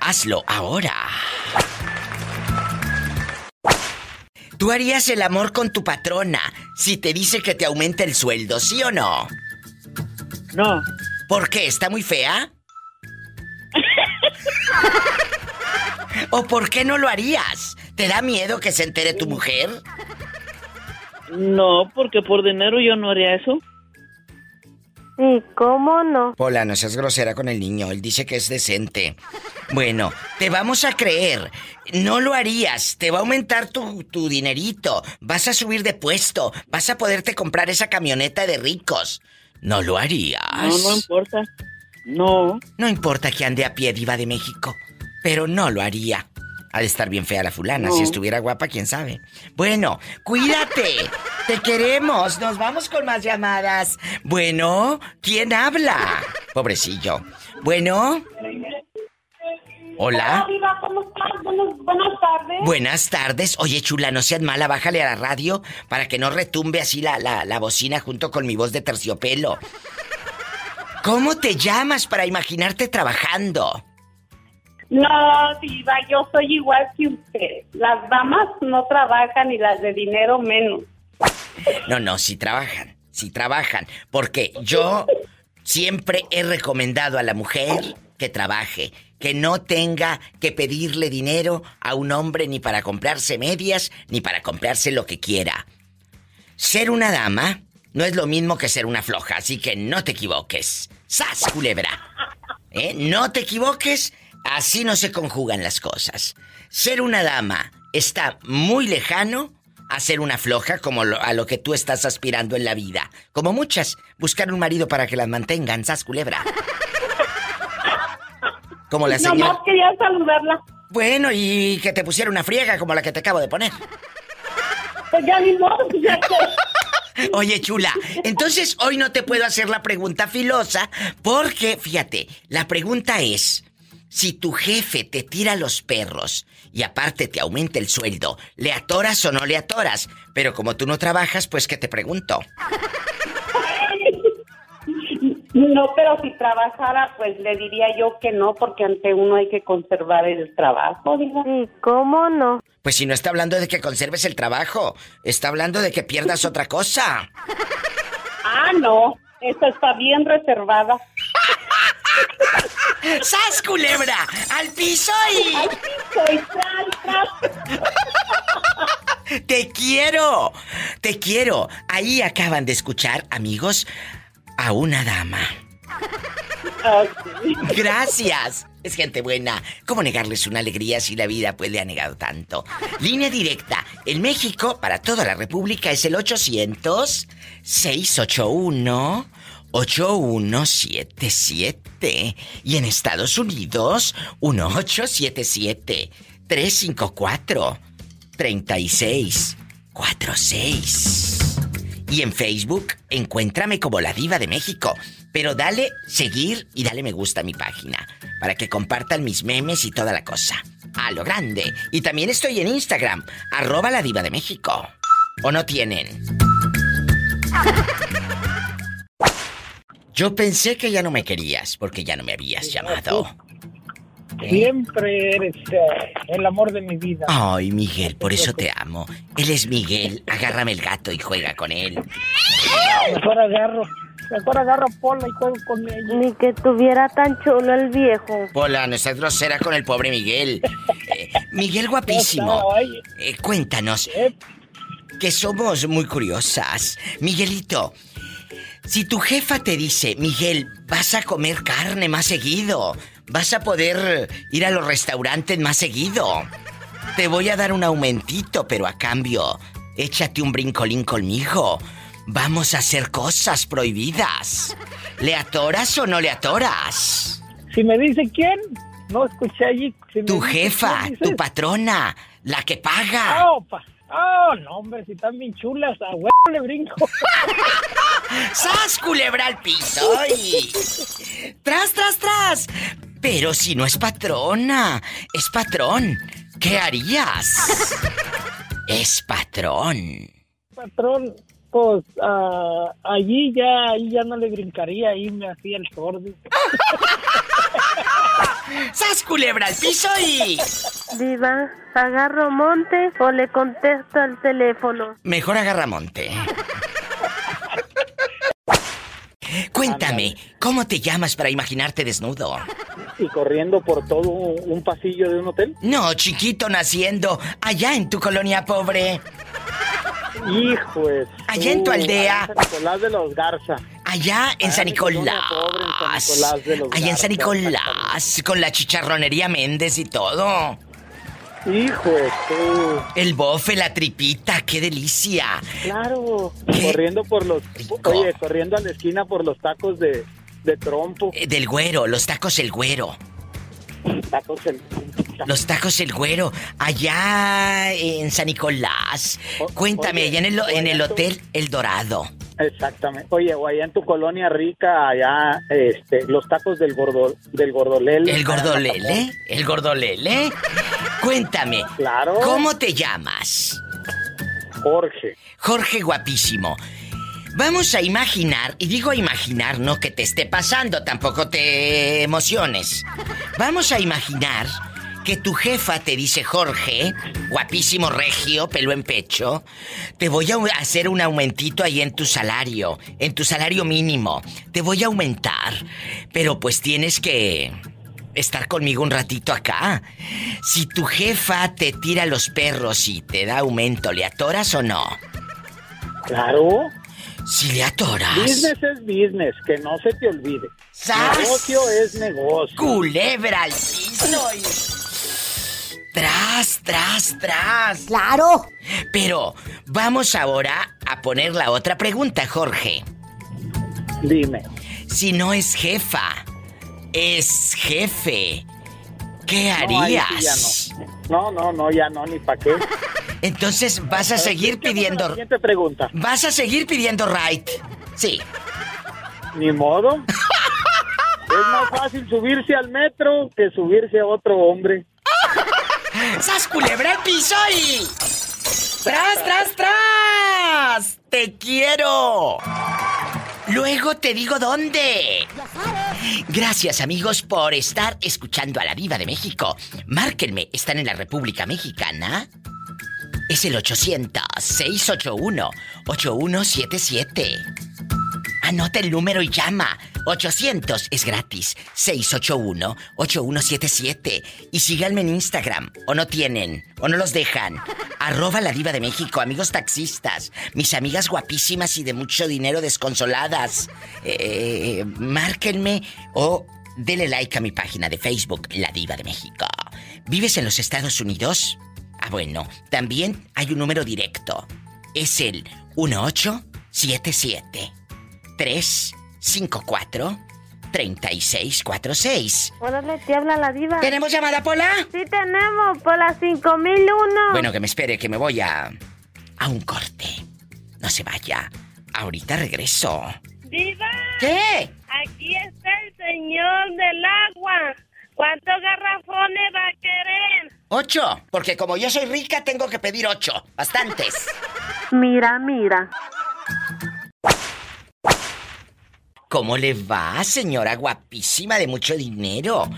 Hazlo ahora. ¿Tú harías el amor con tu patrona si te dice que te aumenta el sueldo, sí o no? No. ¿Por qué? ¿Está muy fea? ¿O por qué no lo harías? ¿Te da miedo que se entere tu mujer? No, porque por dinero yo no haría eso. ¿Y cómo no? Pola, no seas grosera con el niño. Él dice que es decente. Bueno, te vamos a creer. No lo harías. Te va a aumentar tu, tu dinerito. Vas a subir de puesto. Vas a poderte comprar esa camioneta de ricos. No lo harías. No, no importa. No. No importa que ande a pie diva de México. Pero no lo haría. Ha de estar bien fea la fulana. No. Si estuviera guapa, quién sabe. Bueno, cuídate. Te queremos. Nos vamos con más llamadas. Bueno, ¿quién habla? Pobrecillo. Bueno. Hola. Diva, ¿cómo estás? Buenas, buenas tardes. Buenas tardes. Oye, chula, no seas mala, bájale a la radio para que no retumbe así la, la, la bocina junto con mi voz de terciopelo. ¿Cómo te llamas para imaginarte trabajando? No, Diva, yo soy igual que usted. Las damas no trabajan y las de dinero menos. No, no, sí trabajan, sí trabajan. Porque yo siempre he recomendado a la mujer que trabaje, que no tenga que pedirle dinero a un hombre ni para comprarse medias, ni para comprarse lo que quiera. Ser una dama no es lo mismo que ser una floja, así que no te equivoques. ¡Sas, culebra! ¿Eh? No te equivoques, así no se conjugan las cosas. Ser una dama está muy lejano a ser una floja como lo- a lo que tú estás aspirando en la vida. Como muchas, buscar un marido para que las mantengan, ¡sas, culebra! Como la señora... Nomás quería saludarla. Bueno, y que te pusiera una friega como la que te acabo de poner. Pues ya ni modo, ya que... Oye, chula, entonces hoy no te puedo hacer la pregunta filosa porque, fíjate, la pregunta es, si tu jefe te tira los perros y aparte te aumenta el sueldo, ¿le atoras o no le atoras? Pero como tú no trabajas, pues que te pregunto. No, pero si trabajara, pues le diría yo que no, porque ante uno hay que conservar el trabajo. ¿Y cómo no? Pues si no está hablando de que conserves el trabajo, está hablando de que pierdas otra cosa. Ah, no, esta está bien reservada. ¡Sas, culebra! ¡Al piso y... ¡Al piso y tras, tras! ¡Te quiero! ¡Te quiero! Ahí acaban de escuchar, amigos, a una dama. Ah, Gracias. Es gente buena. ¿Cómo negarles una alegría si la vida pues le ha negado tanto? Línea directa. En México, para toda la República, es el 800-681-8177. Y en Estados Unidos, 1877-354-3646. Y en Facebook, encuéntrame como la diva de México. Pero dale seguir y dale me gusta a mi página. Para que compartan mis memes y toda la cosa. A lo grande. Y también estoy en Instagram. Arroba la diva de México. ¿O no tienen? Yo pensé que ya no me querías porque ya no me habías llamado. Siempre eres eh, el amor de mi vida. Ay, Miguel, por eso te amo. Él es Miguel. Agárrame el gato y juega con él. Mejor agarro, mejor agarro a Pola y juego con ella. Ni que tuviera tan chulo el viejo. Hola, no grosera con el pobre Miguel. Eh, Miguel guapísimo. Eh, cuéntanos, que somos muy curiosas. Miguelito, si tu jefa te dice, Miguel, vas a comer carne más seguido, vas a poder ir a los restaurantes más seguido, te voy a dar un aumentito, pero a cambio, échate un brincolín conmigo. Vamos a hacer cosas prohibidas. ¿Le atoras o no le atoras? Si me dice quién, no escuché allí. Si Tu jefa, quién, tu patrona, la que paga. Oh, pa- oh, no, hombre, si están bien chulas, a huevo le brinco. ¡Sas, culebra al piso! y- ¡Tras, tras, tras! Pero si no es patrona, es patrón. ¿Qué harías? Es patrón. Patrón, pues ah, allí ya, ahí ya no le brincaría, ahí me hacía el sordo. ¡Sas, culebra al piso y... Diva, ¿agarro monte o le contesto al teléfono? Mejor agarra monte. Cuéntame, ¿cómo te llamas para imaginarte desnudo? Y corriendo por todo un pasillo de un hotel. No, chiquito naciendo allá en tu colonia pobre. Hijo Allá en tu aldea. Nicolás de los Garza. Allá en San Nicolás. Allá en San Nicolás, con la chicharronería Méndez y todo. Hijo de tú. El bofe, la tripita, qué delicia. Claro. Corriendo por los. Oye, corriendo a la esquina por los tacos de, de trompo. Eh, Del güero, los tacos el güero. Tacos el. Los tacos el güero, allá en San Nicolás. Cuéntame, oye, allá en el, en Hotel El Dorado. Exactamente. Oye, o allá en tu colonia rica, allá, este, los tacos del gordo, del gordolele. ¿El gordolele? ¿El gordolele? Cuéntame. Claro. ¿Cómo te llamas? Jorge. Jorge guapísimo. Vamos a imaginar, y digo imaginar, no que te esté pasando, tampoco te emociones. Vamos a imaginar que tu jefa te dice, Jorge, guapísimo regio, pelo en pecho, te voy a hacer un aumentito ahí en tu salario, en tu salario mínimo. Te voy a aumentar, pero pues tienes que estar conmigo un ratito acá. Si tu jefa te tira los perros y te da aumento, ¿le atoras o no? Claro. Si le atoras. Business es business, que no se te olvide. ¡Sas! Negocio es negocio. Culebra al piso. Tras, tras, tras. Claro. Pero vamos ahora a poner la otra pregunta, Jorge. Dime. Si no es jefa, es jefe, ¿qué harías? sí ya no. no, no, no, ya no, ni para qué. Entonces vas a seguir pidiendo... Siguiente pregunta. Vas a seguir pidiendo right. Sí. Ni modo. es más fácil subirse al metro que subirse a otro hombre. ¡Sas culebra al piso y... ¡Tras, tras, tras! ¡Te quiero! Luego te digo dónde. Gracias amigos por estar escuchando a la Viva de México. Márquenme, ¿están en la República Mexicana? Es el 800-681-8177. Anota el número y llama. 800 es gratis. 681-8177. Y síganme en Instagram. O no tienen. O no los dejan. Arroba la diva de México. Amigos taxistas. Mis amigas guapísimas y de mucho dinero desconsoladas. Eh, márquenme o denle like a mi página de Facebook, La Diva de México. ¿Vives en los Estados Unidos? Ah, bueno. También hay un número directo. Es el 1877. 354 3646. Órale, te habla la diva. ¿Tenemos llamada, Pola? Sí tenemos, Pola 5001. Bueno, que me espere, que me voy a. a un corte. No se vaya. Ahorita regreso. ¡Diva! ¿Qué? Aquí está el señor del agua. ¿Cuántos garrafones va a querer? Ocho. Porque como yo soy rica, tengo que pedir ocho. Bastantes. Mira, mira. ¿Cómo le va, señora guapísima de mucho dinero?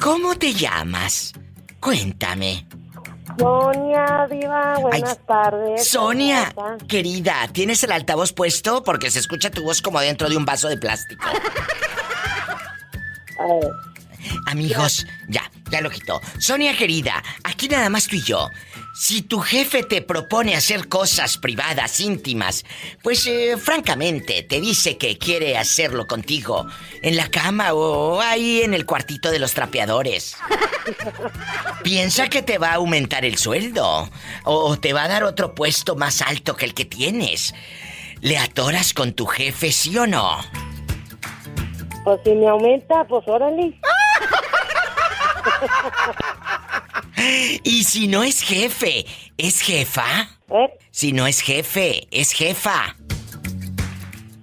¿Cómo te llamas? Cuéntame. Sonia, diva, buenas tardes. Sonia, querida, ¿tienes el altavoz puesto? Porque se escucha tu voz como dentro de un vaso de plástico. Amigos, ya, ya lo quitó. Sonia querida, aquí nada más tú y yo. Si tu jefe te propone hacer cosas privadas, íntimas, pues eh, francamente te dice que quiere hacerlo contigo en la cama o ahí en el cuartito de los trapeadores. Piensa que te va a aumentar el sueldo o te va a dar otro puesto más alto que el que tienes. ¿Le atoras con tu jefe, sí o no? Pues si me aumenta, pues órale. Y si no es jefe, ¿es jefa? ¿Eh? Si no es jefe, es jefa.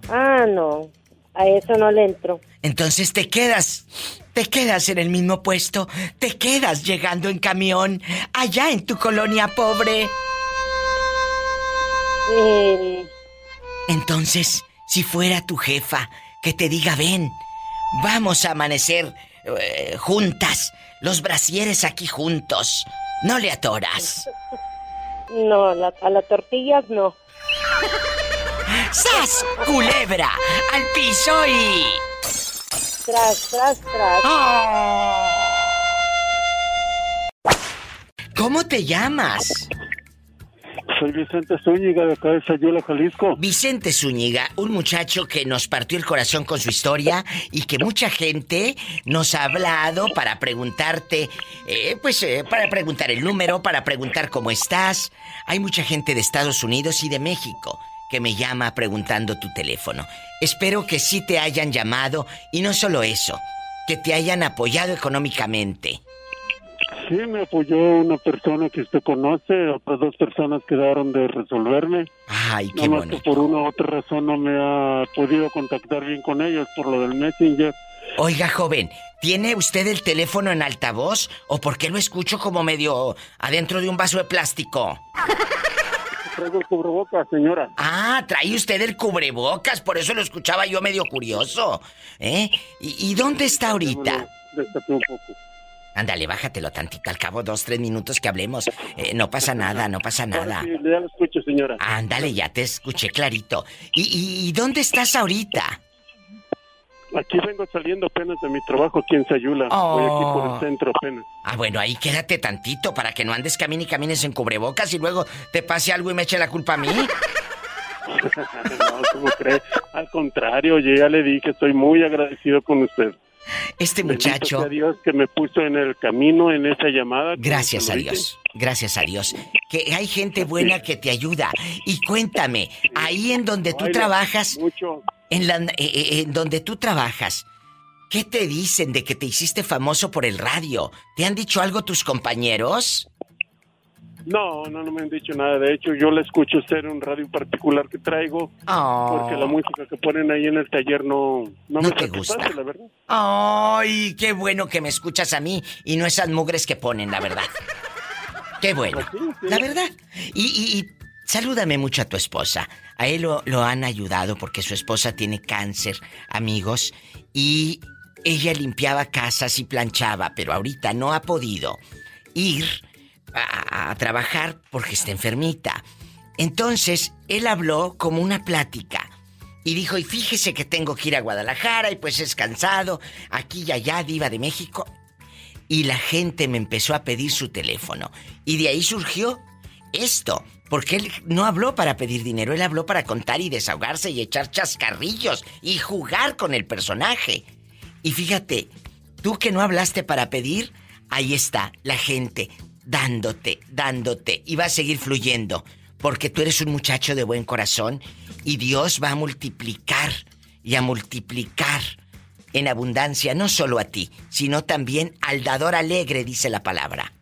Ah, no. A eso no le entro. Entonces te quedas, te quedas en el mismo puesto, te quedas llegando en camión allá en tu colonia pobre. Eh, Entonces, si fuera tu jefa que te diga, ven, vamos a amanecer eh, juntas, los brasieres aquí juntos, no le atoras. no, la- a las tortillas no. ¡Sas! Culebra, al piso y... Tras, tras, tras. ¿Cómo te llamas? Soy Vicente Zúñiga de acá de Jalisco. Vicente Zúñiga, un muchacho que nos partió el corazón con su historia y que mucha gente nos ha hablado para preguntarte, eh, pues eh, para preguntar el número, para preguntar cómo estás. Hay mucha gente de Estados Unidos y de México que me llama preguntando tu teléfono. Espero que sí te hayan llamado y no solo eso, que te hayan apoyado económicamente. Sí, me apoyó una persona que usted conoce, otras dos personas quedaron de resolverme. Ay, qué Nada más que por una u otra razón no me ha podido contactar bien con ellos por lo del Messenger. Oiga, joven, ¿tiene usted el teléfono en altavoz o por qué lo escucho como medio adentro de un vaso de plástico? Traigo el cubrebocas, señora. Ah, trae usted el cubrebocas, por eso lo escuchaba yo medio curioso. ¿Eh? ¿Y, y dónde está ahorita? Destapé un poco. Ándale, bájatelo tantito, al cabo dos, tres minutos que hablemos. Eh, no pasa nada, no pasa nada. Sí, ya lo escucho, señora. Ándale, ya te escuché clarito. ¿Y, y, y dónde estás ahorita? Aquí vengo saliendo apenas de mi trabajo aquí en Sayula. Voy aquí por el centro apenas. Ah, bueno, ahí quédate tantito para que no andes camine y camines en cubrebocas y luego te pase algo y me eche la culpa a mí. no, ¿cómo cree? Al contrario, yo ya le dije, estoy muy agradecido con usted. Este muchacho. sea Dios que me puso en el camino en esa llamada. Gracias a Dios, gracias a Dios. Que hay gente buena que te ayuda. Y cuéntame, ahí en donde tú Oiga, trabajas, Mucho. en, la, eh, eh, en donde tú trabajas, ¿qué te dicen de que te hiciste famoso por el radio? ¿Te han dicho algo tus compañeros? No, no, no me han dicho nada. De hecho, yo la escucho a usted en un radio particular que traigo. Oh. Porque la música que ponen ahí en el taller no, no, No me te gusta. la verdad. Ay, qué bueno que me escuchas a mí y no esas mugres que ponen, la verdad. Qué bueno, la verdad. Y, y- y salúdame mucho a tu esposa. A él lo, lo han ayudado porque su esposa tiene cáncer, amigos, y ella limpiaba casas y planchaba, pero ahorita no ha podido ir a, trabajar porque está enfermita. Entonces, él habló como una plática. Y dijo, y fíjese que tengo que ir a Guadalajara y pues es cansado, aquí y allá, diva de México. Y la gente me empezó a pedir su teléfono. Y de ahí surgió esto. Porque él no habló para pedir dinero, él habló para contar y desahogarse y echar chascarrillos y jugar con el personaje. Y fíjate, tú que no hablaste para pedir, ahí está la gente dándote, dándote y va a seguir fluyendo. Porque tú eres un muchacho de buen corazón y Dios va a multiplicar y a multiplicar en abundancia no solo a ti, sino también al dador alegre, dice la palabra.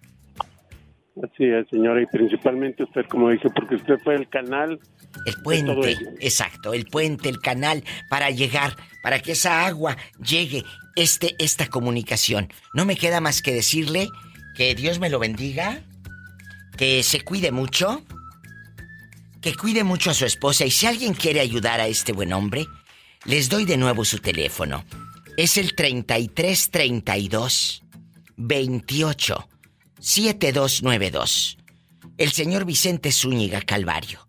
Así es, señora, y principalmente usted, como dije, porque usted fue el canal. El puente, exacto, el puente, el canal para llegar, para que esa agua llegue, este, esta comunicación. No me queda más que decirle que Dios me lo bendiga, que se cuide mucho, que cuide mucho a su esposa y si alguien quiere ayudar a este buen hombre, les doy de nuevo su teléfono. Es el 3332 28 7292. El señor Vicente Zúñiga Calvario.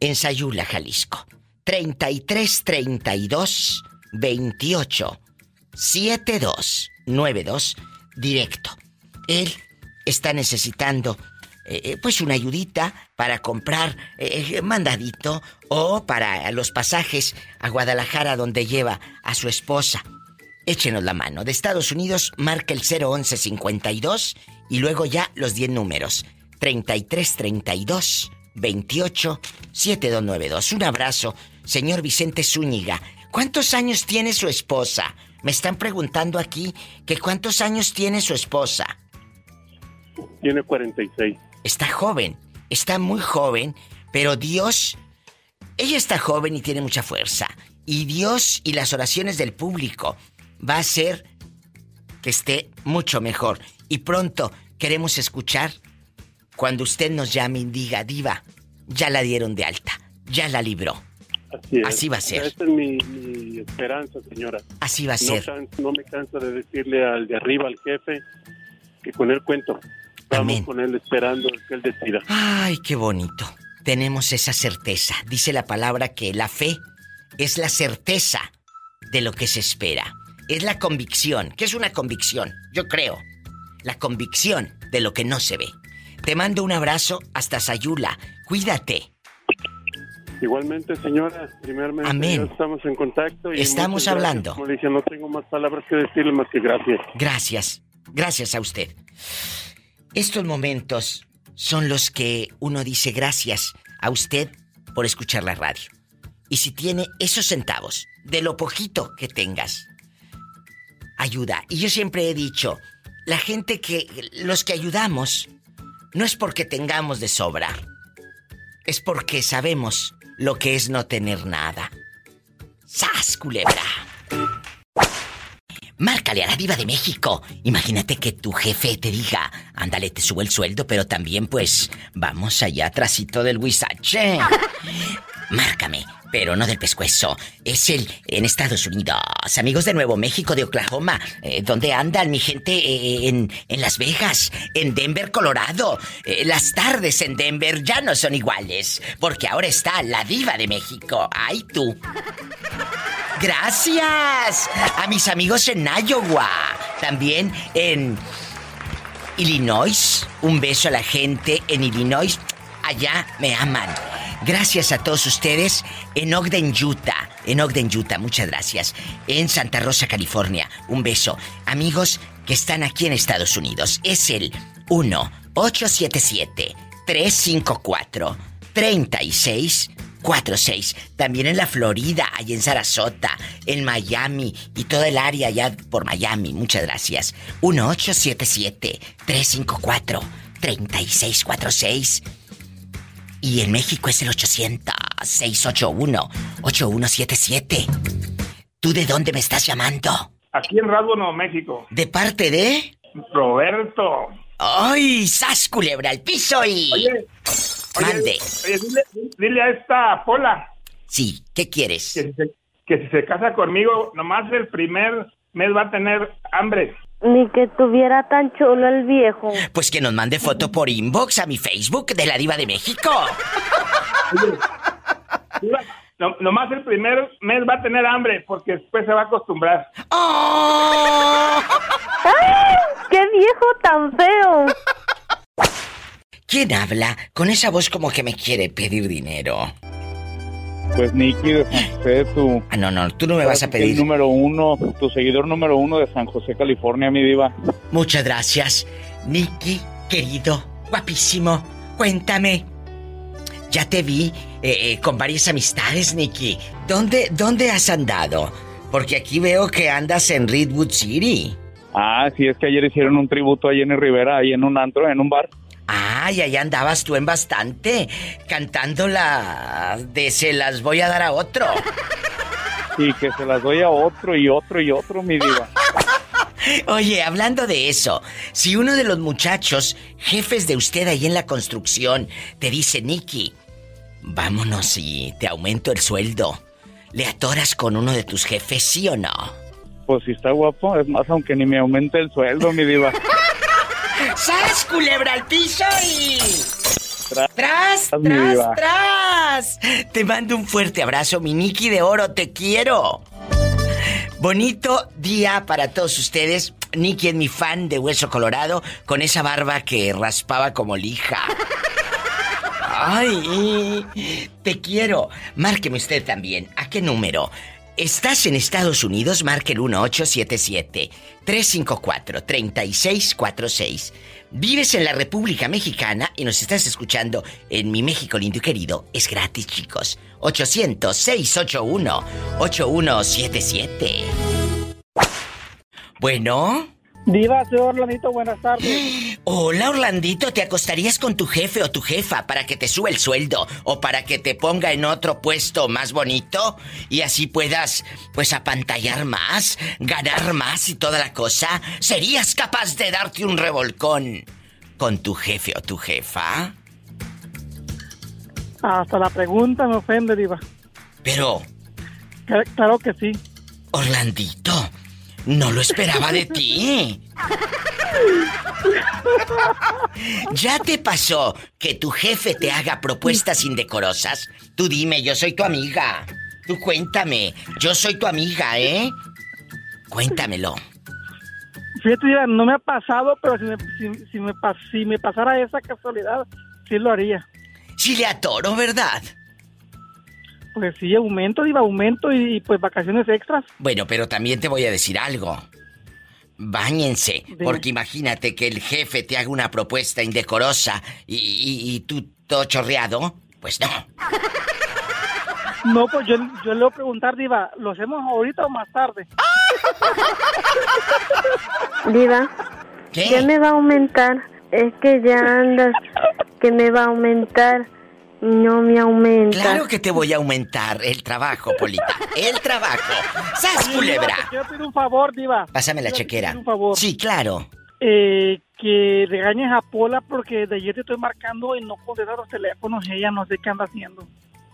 En Sayula, Jalisco. 3332 28 7292 directo. Él está necesitando eh, eh, pues una ayudita para comprar eh, mandadito o para los pasajes a Guadalajara donde lleva a su esposa. Échenos la mano. De Estados Unidos marca el 01152 y luego ya los 10 números. 3332 28 7292. Un abrazo, señor Vicente Zúñiga. ¿Cuántos años tiene su esposa? Me están preguntando aquí que cuántos años tiene su esposa. Tiene 46. Está joven, está muy joven, pero Dios... Ella está joven y tiene mucha fuerza. Y Dios y las oraciones del público va a hacer que esté mucho mejor. Y pronto queremos escuchar cuando usted nos llame y diga, diva, ya la dieron de alta, ya la libró. Así, es. Así va a ser. Esta es mi, mi esperanza, señora. Así va a No, ser. can- no me canso de decirle al de arriba, al jefe, que con él cuento. Estamos Amén. con él esperando que él decida. Ay, qué bonito. Tenemos esa certeza. Dice la palabra que la fe es la certeza de lo que se espera. Es la convicción. ¿Qué es una convicción? Yo creo. La convicción de lo que no se ve. Te mando un abrazo hasta Sayula. Cuídate. Igualmente, señora, primeramente Amén. estamos en contacto. Y Estamos hablando. Como dije, no tengo más palabras que decirle más que gracias. Gracias. Gracias a usted. Estos momentos son los que uno dice gracias a usted por escuchar la radio. Y si tiene esos centavos, de lo poquito que tengas, ayuda. Y yo siempre he dicho, la gente que, los que ayudamos, no es porque tengamos de sobra, es porque sabemos lo que es no tener nada. ¡Sas, culebra! Márcale a la diva de México. Imagínate que tu jefe te diga, ándale, te subo el sueldo, pero también pues vamos allá atrásito del huizache. Márcame, pero no del pescuezo. Es el en Estados Unidos. Amigos de Nuevo México, de Oklahoma. Eh, ¿Dónde andan mi gente? Eh, en, en Las Vegas, en Denver, Colorado. Eh, las tardes en Denver ya no son iguales, porque ahora está la diva de México. ¡Ay tú! Gracias a mis amigos en Iowa, también en Illinois. Un beso a la gente en Illinois. Allá me aman. Gracias a todos ustedes en Ogden, Utah. En Ogden, Utah, muchas gracias. En Santa Rosa, California. Un beso. Amigos que están aquí en Estados Unidos. Es el 1-877-354-3646. También en la Florida, ahí en Sarasota, en Miami y todo el área allá por Miami. Muchas gracias. 1-877-354-3646. Y en México es el 800-681-8177. ¿Tú de dónde me estás llamando? Aquí en Nuevo México. ¿De parte de? Roberto. ¡Ay! ¡Sas, culebra al piso y... Oye, Mande. Oye, dile, dile a esta Pola Sí, ¿qué quieres? que si, se, que si se casa conmigo, nomás el primer mes va a tener hambre. Ni que tuviera tan chulo el viejo. Pues que nos mande foto por inbox a mi Facebook de la Diva de México. No- nomás el primer mes va a tener hambre porque después se va a acostumbrar. ¡Oh! ¡Ay! ¡Qué viejo tan feo! ¿Quién habla con esa voz como que me quiere pedir dinero? Pues Nicky de San José, tu... Ah, no, no, tú no me vas a pedir. El número uno, tu seguidor número uno de San José, California, mi diva. Muchas gracias. Nicky, querido, guapísimo, cuéntame. Ya te vi eh, eh, con varias amistades, Nicky. ¿Dónde, ¿Dónde has andado? Porque aquí veo que andas en Redwood City. Ah, sí, es que ayer hicieron un tributo ahí en el Rivera, ahí en un antro, en un bar. Ah, y allá andabas tú en bastante, cantando la de se las voy a dar a otro. Y que se las doy a otro y otro y otro, mi diva. Oye, hablando de eso, si uno de los muchachos, jefes de usted ahí en la construcción, te dice, Nicky, vámonos y te aumento el sueldo, ¿le atoras con uno de tus jefes, sí o no? Pues si está guapo, es más, aunque ni me aumente el sueldo, mi diva. ¡Sas, culebra al piso y... Tras, ¡Tras, tras, tras! Te mando un fuerte abrazo, mi Nicky de oro, te quiero. Bonito día para todos ustedes. Nicky es mi fan de Hueso Colorado, con esa barba que raspaba como lija. ¡Ay! Te quiero. Márqueme usted también. ¿A qué número? ¿Estás en Estados Unidos? Marque el 1877-354-3646. ¿Vives en la República Mexicana y nos estás escuchando en mi México lindo y querido? Es gratis, chicos. 800-681-8177. Bueno. Diva, soy Orlandito, buenas tardes. Hola Orlandito, ¿te acostarías con tu jefe o tu jefa para que te suba el sueldo o para que te ponga en otro puesto más bonito y así puedas pues apantallar más, ganar más y toda la cosa? ¿Serías capaz de darte un revolcón con tu jefe o tu jefa? Hasta la pregunta me ofende, Diva. Pero, Cla- Claro que sí. Orlandito, no lo esperaba de ti. ¿Ya te pasó que tu jefe te haga propuestas indecorosas? Tú dime, yo soy tu amiga. Tú cuéntame, yo soy tu amiga, ¿eh? Cuéntamelo. Fíjate, no me ha pasado, pero si me, si, si me, pas- si me pasara esa casualidad, sí lo haría. Si le atoro, ¿verdad? Pues sí, aumento, Diva, aumento y, y, pues vacaciones extras. Bueno, pero también te voy a decir algo. Báñense, porque imagínate que el jefe te haga una propuesta indecorosa y, y- y tú todo chorreado. Pues no. No, pues yo, yo le voy a preguntar, Diva, ¿lo hacemos ahorita o más tarde? Diva, ya me va a aumentar. Es que ya andas que me va a aumentar no me aumenta. Claro que te voy a aumentar el trabajo, Polita. El trabajo. ¡Sas, culebra! Te quiero pedir un favor, Diva. Pásame la Quiero chequera. pedir un favor. Sí, claro. Eh, que regañes a Pola porque de ayer te estoy marcando y no contesta los teléfonos. Ella no sé qué anda haciendo.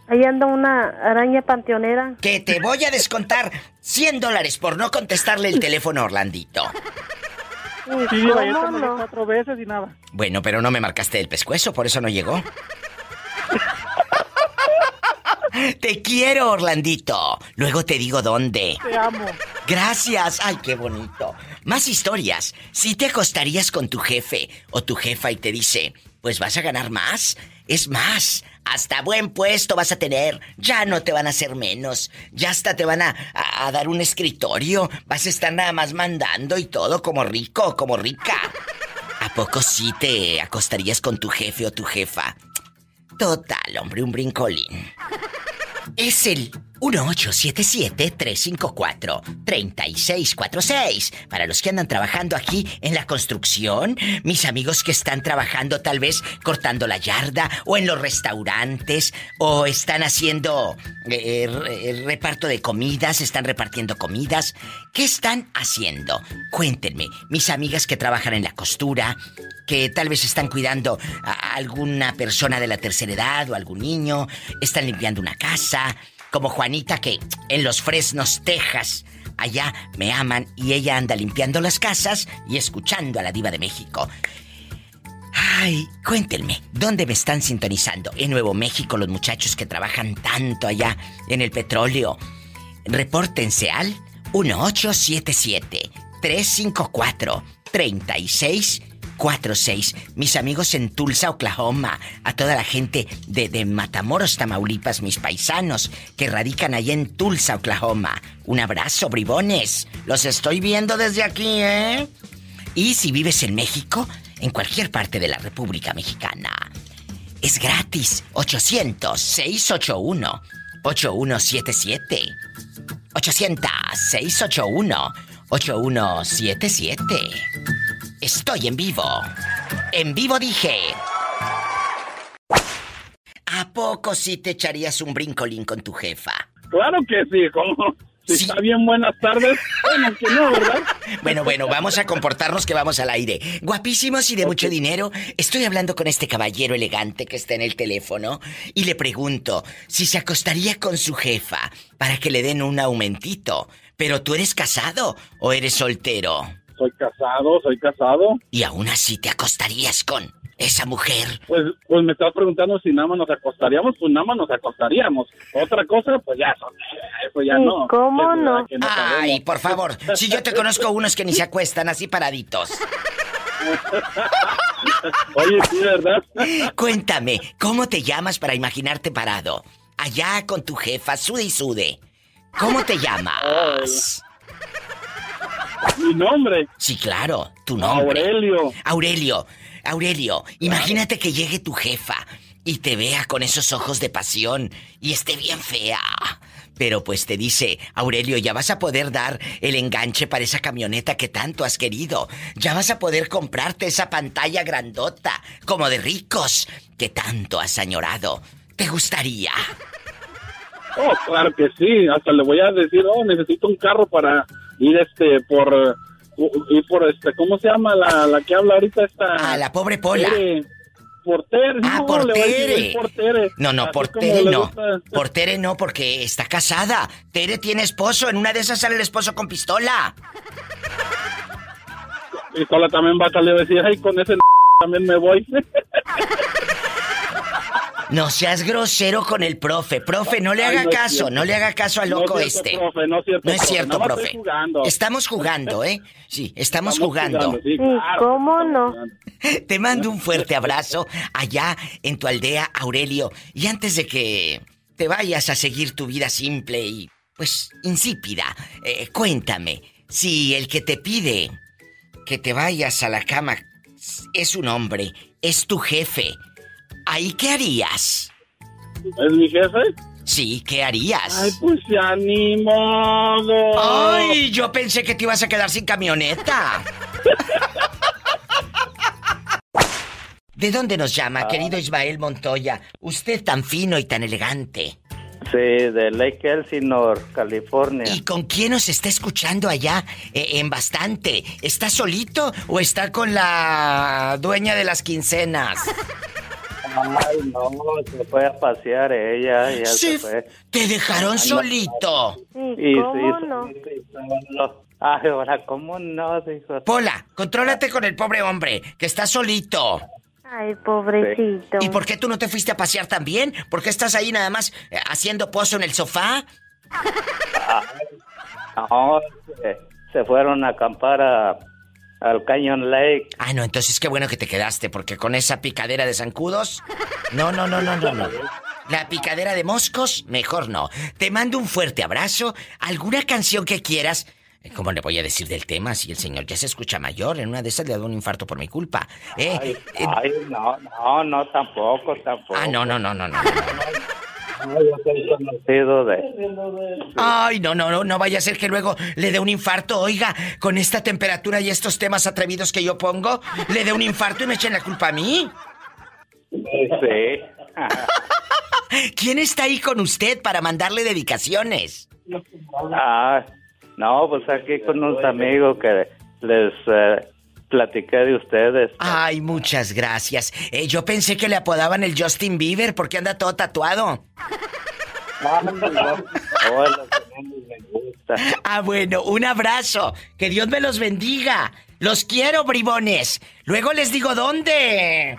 Ahí anda una araña panteonera. Que te voy a descontar 100 dólares por no contestarle el teléfono a Orlandito. Sí, Diva, ya te ¿Cómo marqué no? cuatro veces y nada. Bueno, pero no me marcaste el pescuezo, por eso no llegó. Te quiero, Orlandito. Luego te digo dónde. Te amo. Gracias. Ay, qué bonito. Más historias. Si te acostarías con tu jefe o tu jefa y te dice, pues vas a ganar más. Es más, hasta buen puesto vas a tener. Ya no te van a hacer menos. Ya hasta te van a, a- a dar un escritorio. Vas a estar nada más mandando y todo como rico, como rica. ¿A poco sí te acostarías con tu jefe o tu jefa? Total, hombre, un brincolín. Es el 1877-354-3646. Para los que andan trabajando aquí en la construcción, mis amigos que están trabajando tal vez cortando la yarda o en los restaurantes o están haciendo eh, re- reparto de comidas, están repartiendo comidas. ¿Qué están haciendo? Cuéntenme, mis amigas que trabajan en la costura, que tal vez están cuidando a alguna persona de la tercera edad o algún niño, están limpiando una casa, como Juanita que en los Fresnos, Texas, allá me aman y ella anda limpiando las casas y escuchando a la diva de México. Ay, cuéntenme, ¿dónde me están sintonizando? En Nuevo México, los muchachos que trabajan tanto allá en el petróleo. Repórtense al 1877-354-3646. Mis amigos en Tulsa, Oklahoma. A toda la gente de, de Matamoros, Tamaulipas, mis paisanos que radican allá en Tulsa, Oklahoma. Un abrazo, bribones. Los estoy viendo desde aquí, ¿eh? Y si vives en México, en cualquier parte de la República Mexicana, es gratis. 800-681-8177. 800-681-8177. Estoy en vivo. En vivo dije. ¿A poco sí te echarías un brincolín con tu jefa? Claro que sí, como si está bien buenas tardes, bueno que no, ¿verdad? Bueno, bueno, vamos a comportarnos que vamos al aire. Guapísimos y de mucho dinero. Estoy hablando con este caballero elegante que está en el teléfono y le pregunto si se acostaría con su jefa para que le den un aumentito. Pero tú eres casado o eres soltero. Soy casado, soy casado. Y aún así te acostarías con esa mujer. Pues, pues me estás preguntando si nada más nos acostaríamos, pues nada más nos acostaríamos. Otra cosa, pues ya, eso, eso ya no. ¿cómo no? Ay, por favor, si yo te conozco unos que ni se acuestan así paraditos. Oye, sí, ¿verdad? Cuéntame, ¿cómo te llamas para imaginarte parado? Allá con tu jefa, sude y sude. ¿Cómo te llamas? Mi nombre. Sí, claro, tu nombre. Aurelio. Aurelio, Aurelio, imagínate que llegue tu jefa y te vea con esos ojos de pasión y esté bien fea. Pero pues te dice, Aurelio, ya vas a poder dar el enganche para esa camioneta que tanto has querido. Ya vas a poder comprarte esa pantalla grandota, como de ricos, que tanto has añorado. ¿Te gustaría? Oh, claro que sí. Hasta le voy a decir, oh, necesito un carro para ir este por ir por este, ¿cómo se llama la, la que habla ahorita esta? Ah, la pobre Pola. Tere. Portere. Ah, no, decir Portere. el Portere. No, no, Así por Tere no. gusta. Por Tere no, porque está casada. Tere tiene esposo. En una de esas sale el esposo con pistola. Y sola también va a salir a decir, ay, con ese también me voy. No seas grosero con el profe. Profe, no le haga caso, no le haga caso al loco este. no, es cierto, profe. Estamos jugando, ¿eh? Sí, estamos, jugando. ¿Cómo no? Te mando un fuerte abrazo allá en tu aldea, Aurelio. Y antes de que te vayas a seguir tu vida simple y, pues, insípida, eh, cuéntame, si el que te pide que te vayas a la cama es un hombre, es tu jefe, ¿ahí qué harías? ¿Es mi jefe? Sí, ¿qué harías? Ay, pues ya ni modo. Ay, yo pensé que te ibas a quedar sin camioneta. ¿De dónde nos llama, querido Ismael Montoya? Usted tan fino y tan elegante. Sí, de Lake Elsinore, California. ¿Y con quién nos está escuchando allá eh, en bastante? ¿Está solito o está con la dueña de las quincenas? Ay, no, se fue a pasear ella. Ya se fue. ¿Te dejaron solito? Sí, ¿Cómo no? Ay, ahora, ¿cómo no? Dijo. Pola, contrólate con el pobre hombre, que está solito. Ay, pobrecito. ¿Y por qué tú no te fuiste a pasear también? ¿Por qué estás ahí nada más eh, haciendo pozo en el sofá? no, se, fueron a acampar al Canyon Lake. Ah, no, entonces qué bueno que te quedaste, porque con esa picadera de zancudos. No, no, no, no, no, no. La picadera de moscos, mejor no. Te mando un fuerte abrazo. ¿Alguna canción que quieras? ¿Cómo le voy a decir del tema si el señor ya se escucha mayor? En una de esas le da un infarto por mi culpa. ¿Eh? Ay, no, no, no, tampoco, tampoco. Ah, no, no, no, no, no. Ay, no, no, no, no vaya a ser que luego le dé un infarto. Oiga, con esta temperatura y estos temas atrevidos que yo pongo, le dé un infarto y me echen la culpa a mí. Sí. ¿Quién está ahí con usted para mandarle dedicaciones? Ah, no, pues aquí con unos amigos que les eh, platiqué de ustedes. Ay, muchas gracias. Eh, yo pensé que le apodaban el Justin Bieber porque anda todo tatuado. Ah, bueno, un abrazo. Que Dios me los bendiga. Los quiero, bribones. Luego les digo dónde.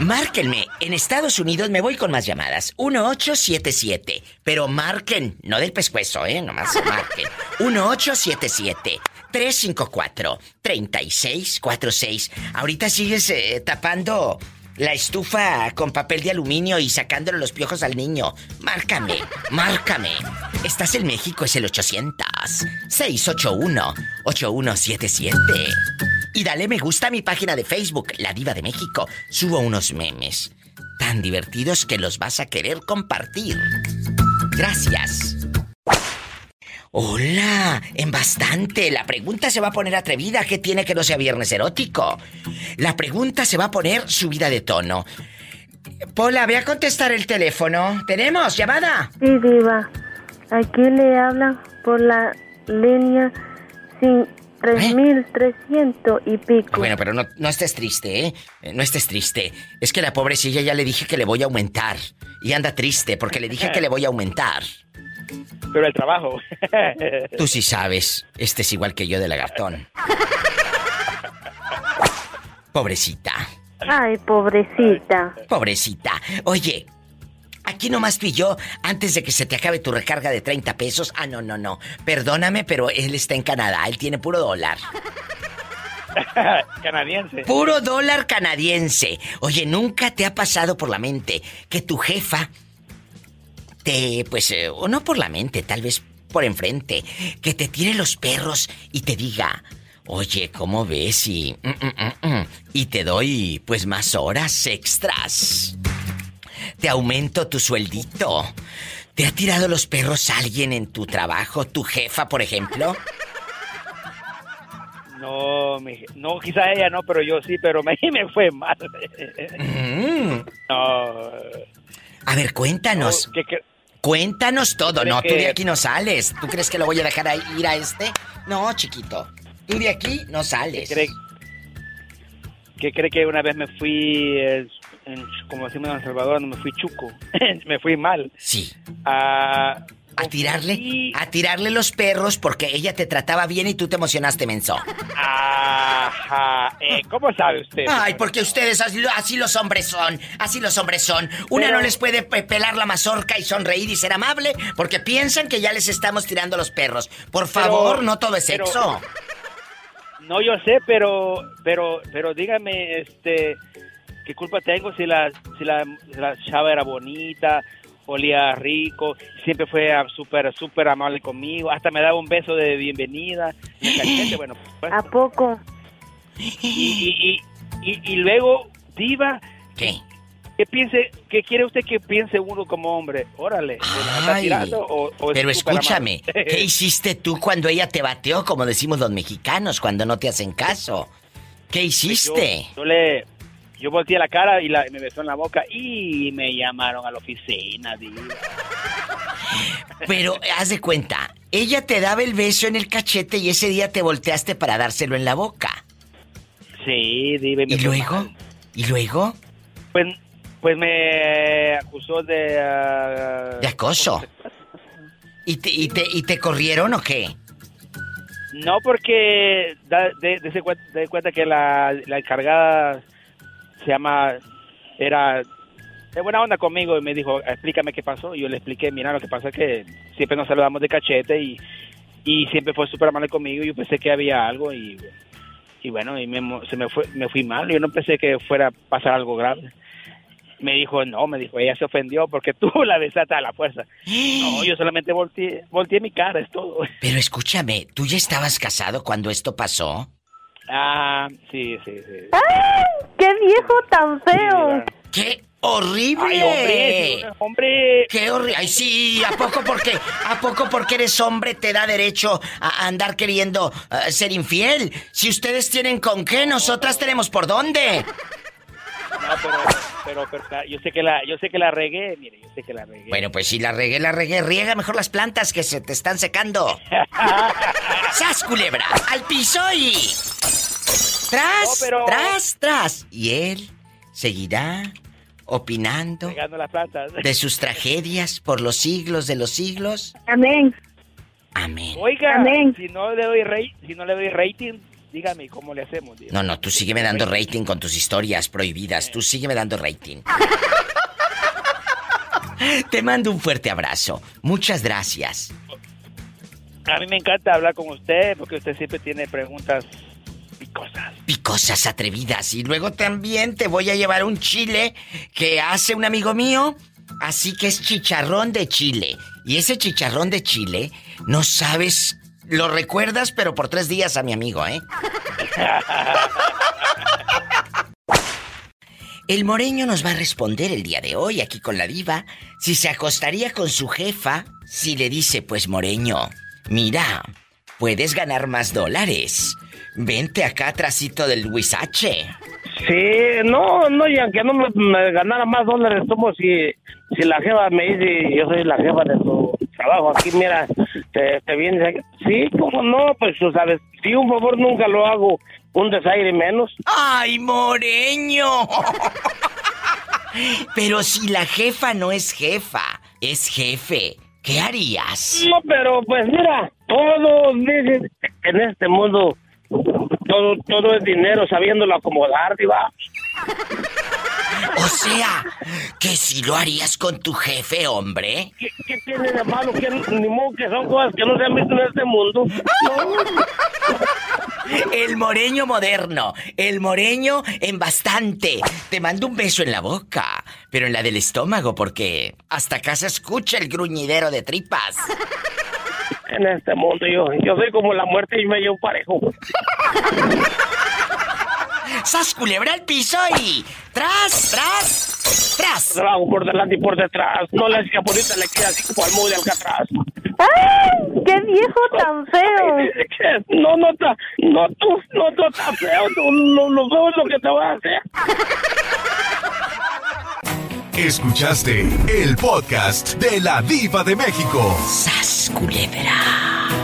Márquenme. En Estados Unidos me voy con más llamadas. 1877. Pero marquen, no del pescuezo, ¿eh? Nomás marquen. 1877. 354-3646. Ahorita sigues eh, tapando la estufa con papel de aluminio y sacándole los piojos al niño. Márcame, márcame. Estás en México, es el 800-681-8177. Y dale me gusta a mi página de Facebook, La Diva de México. Subo unos memes tan divertidos que los vas a querer compartir. Gracias. Hola, en bastante. La pregunta se va a poner atrevida. ¿Qué tiene que no sea viernes erótico? La pregunta se va a poner subida de tono. Pola, ve a contestar el teléfono. ¿Tenemos llamada? Sí, diva. Aquí le hablan por la línea sin 3.300 y pico. Bueno, pero no, no estés triste, ¿eh? No estés triste. Es que la pobrecilla ya le dije que le voy a aumentar. Y anda triste porque le dije que le voy a aumentar. Pero el trabajo. Tú sí sabes. Este es igual que yo de lagartón. Pobrecita. Ay, pobrecita. Pobrecita. Oye, Aquí nomás tú y yo, antes de que se te acabe tu recarga de 30 pesos. Ah, no, no, no. Perdóname, pero él está en Canadá. Él tiene puro dólar. canadiense. Puro dólar canadiense. Oye, ¿nunca te ha pasado por la mente que tu jefa te, pues, eh, o no por la mente, tal vez por enfrente, que te tire los perros y te diga, oye, ¿cómo ves? Y, mm, mm, mm, y te doy, pues, más horas extras te aumento tu sueldito. ¿Te ha tirado los perros alguien en tu trabajo? ¿Tu jefa, por ejemplo? No, no, quizá ella no, pero yo sí, pero me, me fue mal. Mm. No. A ver, cuéntanos. Cuéntanos todo. No, tú de aquí no sales. ¿Tú crees que lo voy a dejar ir a este? No, chiquito. Tú de aquí no sales. ¿Qué cree, que una vez me fui como decimos en El Salvador, no me fui chuco, me fui mal. Sí. A, A tirarle, a tirarle los perros porque ella te trataba bien y tú te emocionaste, menso. Ajá. Eh, ¿Cómo sabe usted? Ay, porque ustedes así, los hombres son. Así los hombres son. Una no les puede pelar la mazorca y sonreír y ser amable porque piensan que ya les estamos tirando los perros. Por favor, no todo es sexo. No, yo sé, pero, pero, pero dígame, este, ¿qué culpa tengo si la, si la, la chava era bonita, olía rico, siempre fue súper, súper amable conmigo, hasta me daba un beso de bienvenida, bueno, pues. ¿A poco? Y, y, luego, Diva, ¿qué? ¿Qué piense, qué quiere usted que piense uno como hombre? Órale, pero escúchame, ¿qué hiciste tú cuando ella te bateó, como decimos los mexicanos, cuando no te hacen caso? ¿Qué pues hiciste? yo le, yo volteé la cara y me besó en la boca y me llamaron a la oficina, Pero haz de cuenta, ella te daba el beso en el cachete y ese día te volteaste para dárselo en la boca. Sí, dime. ¿Y luego? ¿Y luego? Pues, pues me acusó de... Ah, de acoso. ¿Y te, y, te, ¿Y te corrieron o qué? No, porque de, de, cuenta que la, la encargada se llama, era de buena onda conmigo y me dijo, explícame qué pasó. Y yo le expliqué, mira, lo que pasa es que siempre nos saludamos de cachete y, y siempre fue súper amable conmigo. Y yo pensé que había algo y, y bueno, y me, se me, fue, me fui mal. Yo no pensé que fuera a pasar algo grave. Me dijo, no, me dijo, ella se ofendió porque tú la besaste a la fuerza. No, yo solamente volteé, volteé mi cara, es todo. Pero escúchame, ¿tú ya estabas casado cuando esto pasó? Ah, sí, sí, sí. ¡Ay! ¡Qué viejo tan feo! ¡Qué horrible! Ay, hombre, hombre. ¡Qué horrible! ¡Ay, sí! ¿A poco porque, a poco porque eres hombre te da derecho a andar queriendo eh, ser infiel? Si ustedes tienen con qué, nosotras tenemos por dónde. No, pero, pero, yo sé que la, yo sé que la regué, mire, yo sé que la regué. Bueno, pues si la regué, la regué, riega mejor las plantas que se te están secando. ¡Sas, culebra! ¡Al piso y... Tras, tras, tras. Y él seguirá opinando las plantas. de sus tragedias por los siglos de los siglos. Amén. Amén. Oiga, si no le doy si no le doy rating, dígame cómo le hacemos. No, no, tú sígueme dando rating con tus historias prohibidas. Tú sígueme dando rating. Te mando un fuerte abrazo. Muchas gracias. A mí me encanta hablar con usted porque usted siempre tiene preguntas picosas. Picosas, atrevidas. Y luego también te voy a llevar un chile que hace un amigo mío. Así que es chicharrón de chile. Y ese chicharrón de chile, no sabes lo recuerdas, pero por tres días a mi amigo, ¿eh? El moreño nos va a responder el día de hoy aquí con la diva si se acostaría con su jefa si le dice, pues moreño, mira, puedes ganar más dólares. Vente acá atrásito del huizache. Sí, no, no, y aunque no me, ganara más dólares, como si, si la jefa me dice, yo soy la jefa de tu trabajo aquí, mira, te, te viene. Sí, como no, pues tú sabes, si un favor nunca lo hago, un desaire menos. ¡Ay, Moreño! pero si la jefa no es jefa, es jefe, ¿qué harías? No, pero pues mira, todos dicen en este mundo todo, todo es dinero, sabiéndolo acomodar, diva. O sea, que si lo harías con tu jefe, hombre. ¿Qué, tiene de malo? Que, ni modo que son cosas que no se han visto en este mundo. El moreño moderno, el moreño en bastante. Te mando un beso en la boca, pero en la del estómago, porque hasta acá se escucha el gruñidero de tripas en este mundo. Yo, yo soy como la muerte y me llevo parejo. ¡Sas culebra al piso y tras, tras, tras! Trabajo por delante y por detrás. No la escapulita le queda así como al mudo de Alcatraz. ¡Ay! ¡Qué viejo tan feo! No, no está, no, tú, no, tú estás feo, lo, lo feo es lo que te va a hacer. Escuchaste el podcast de la Diva de México. ¡Sas culebra!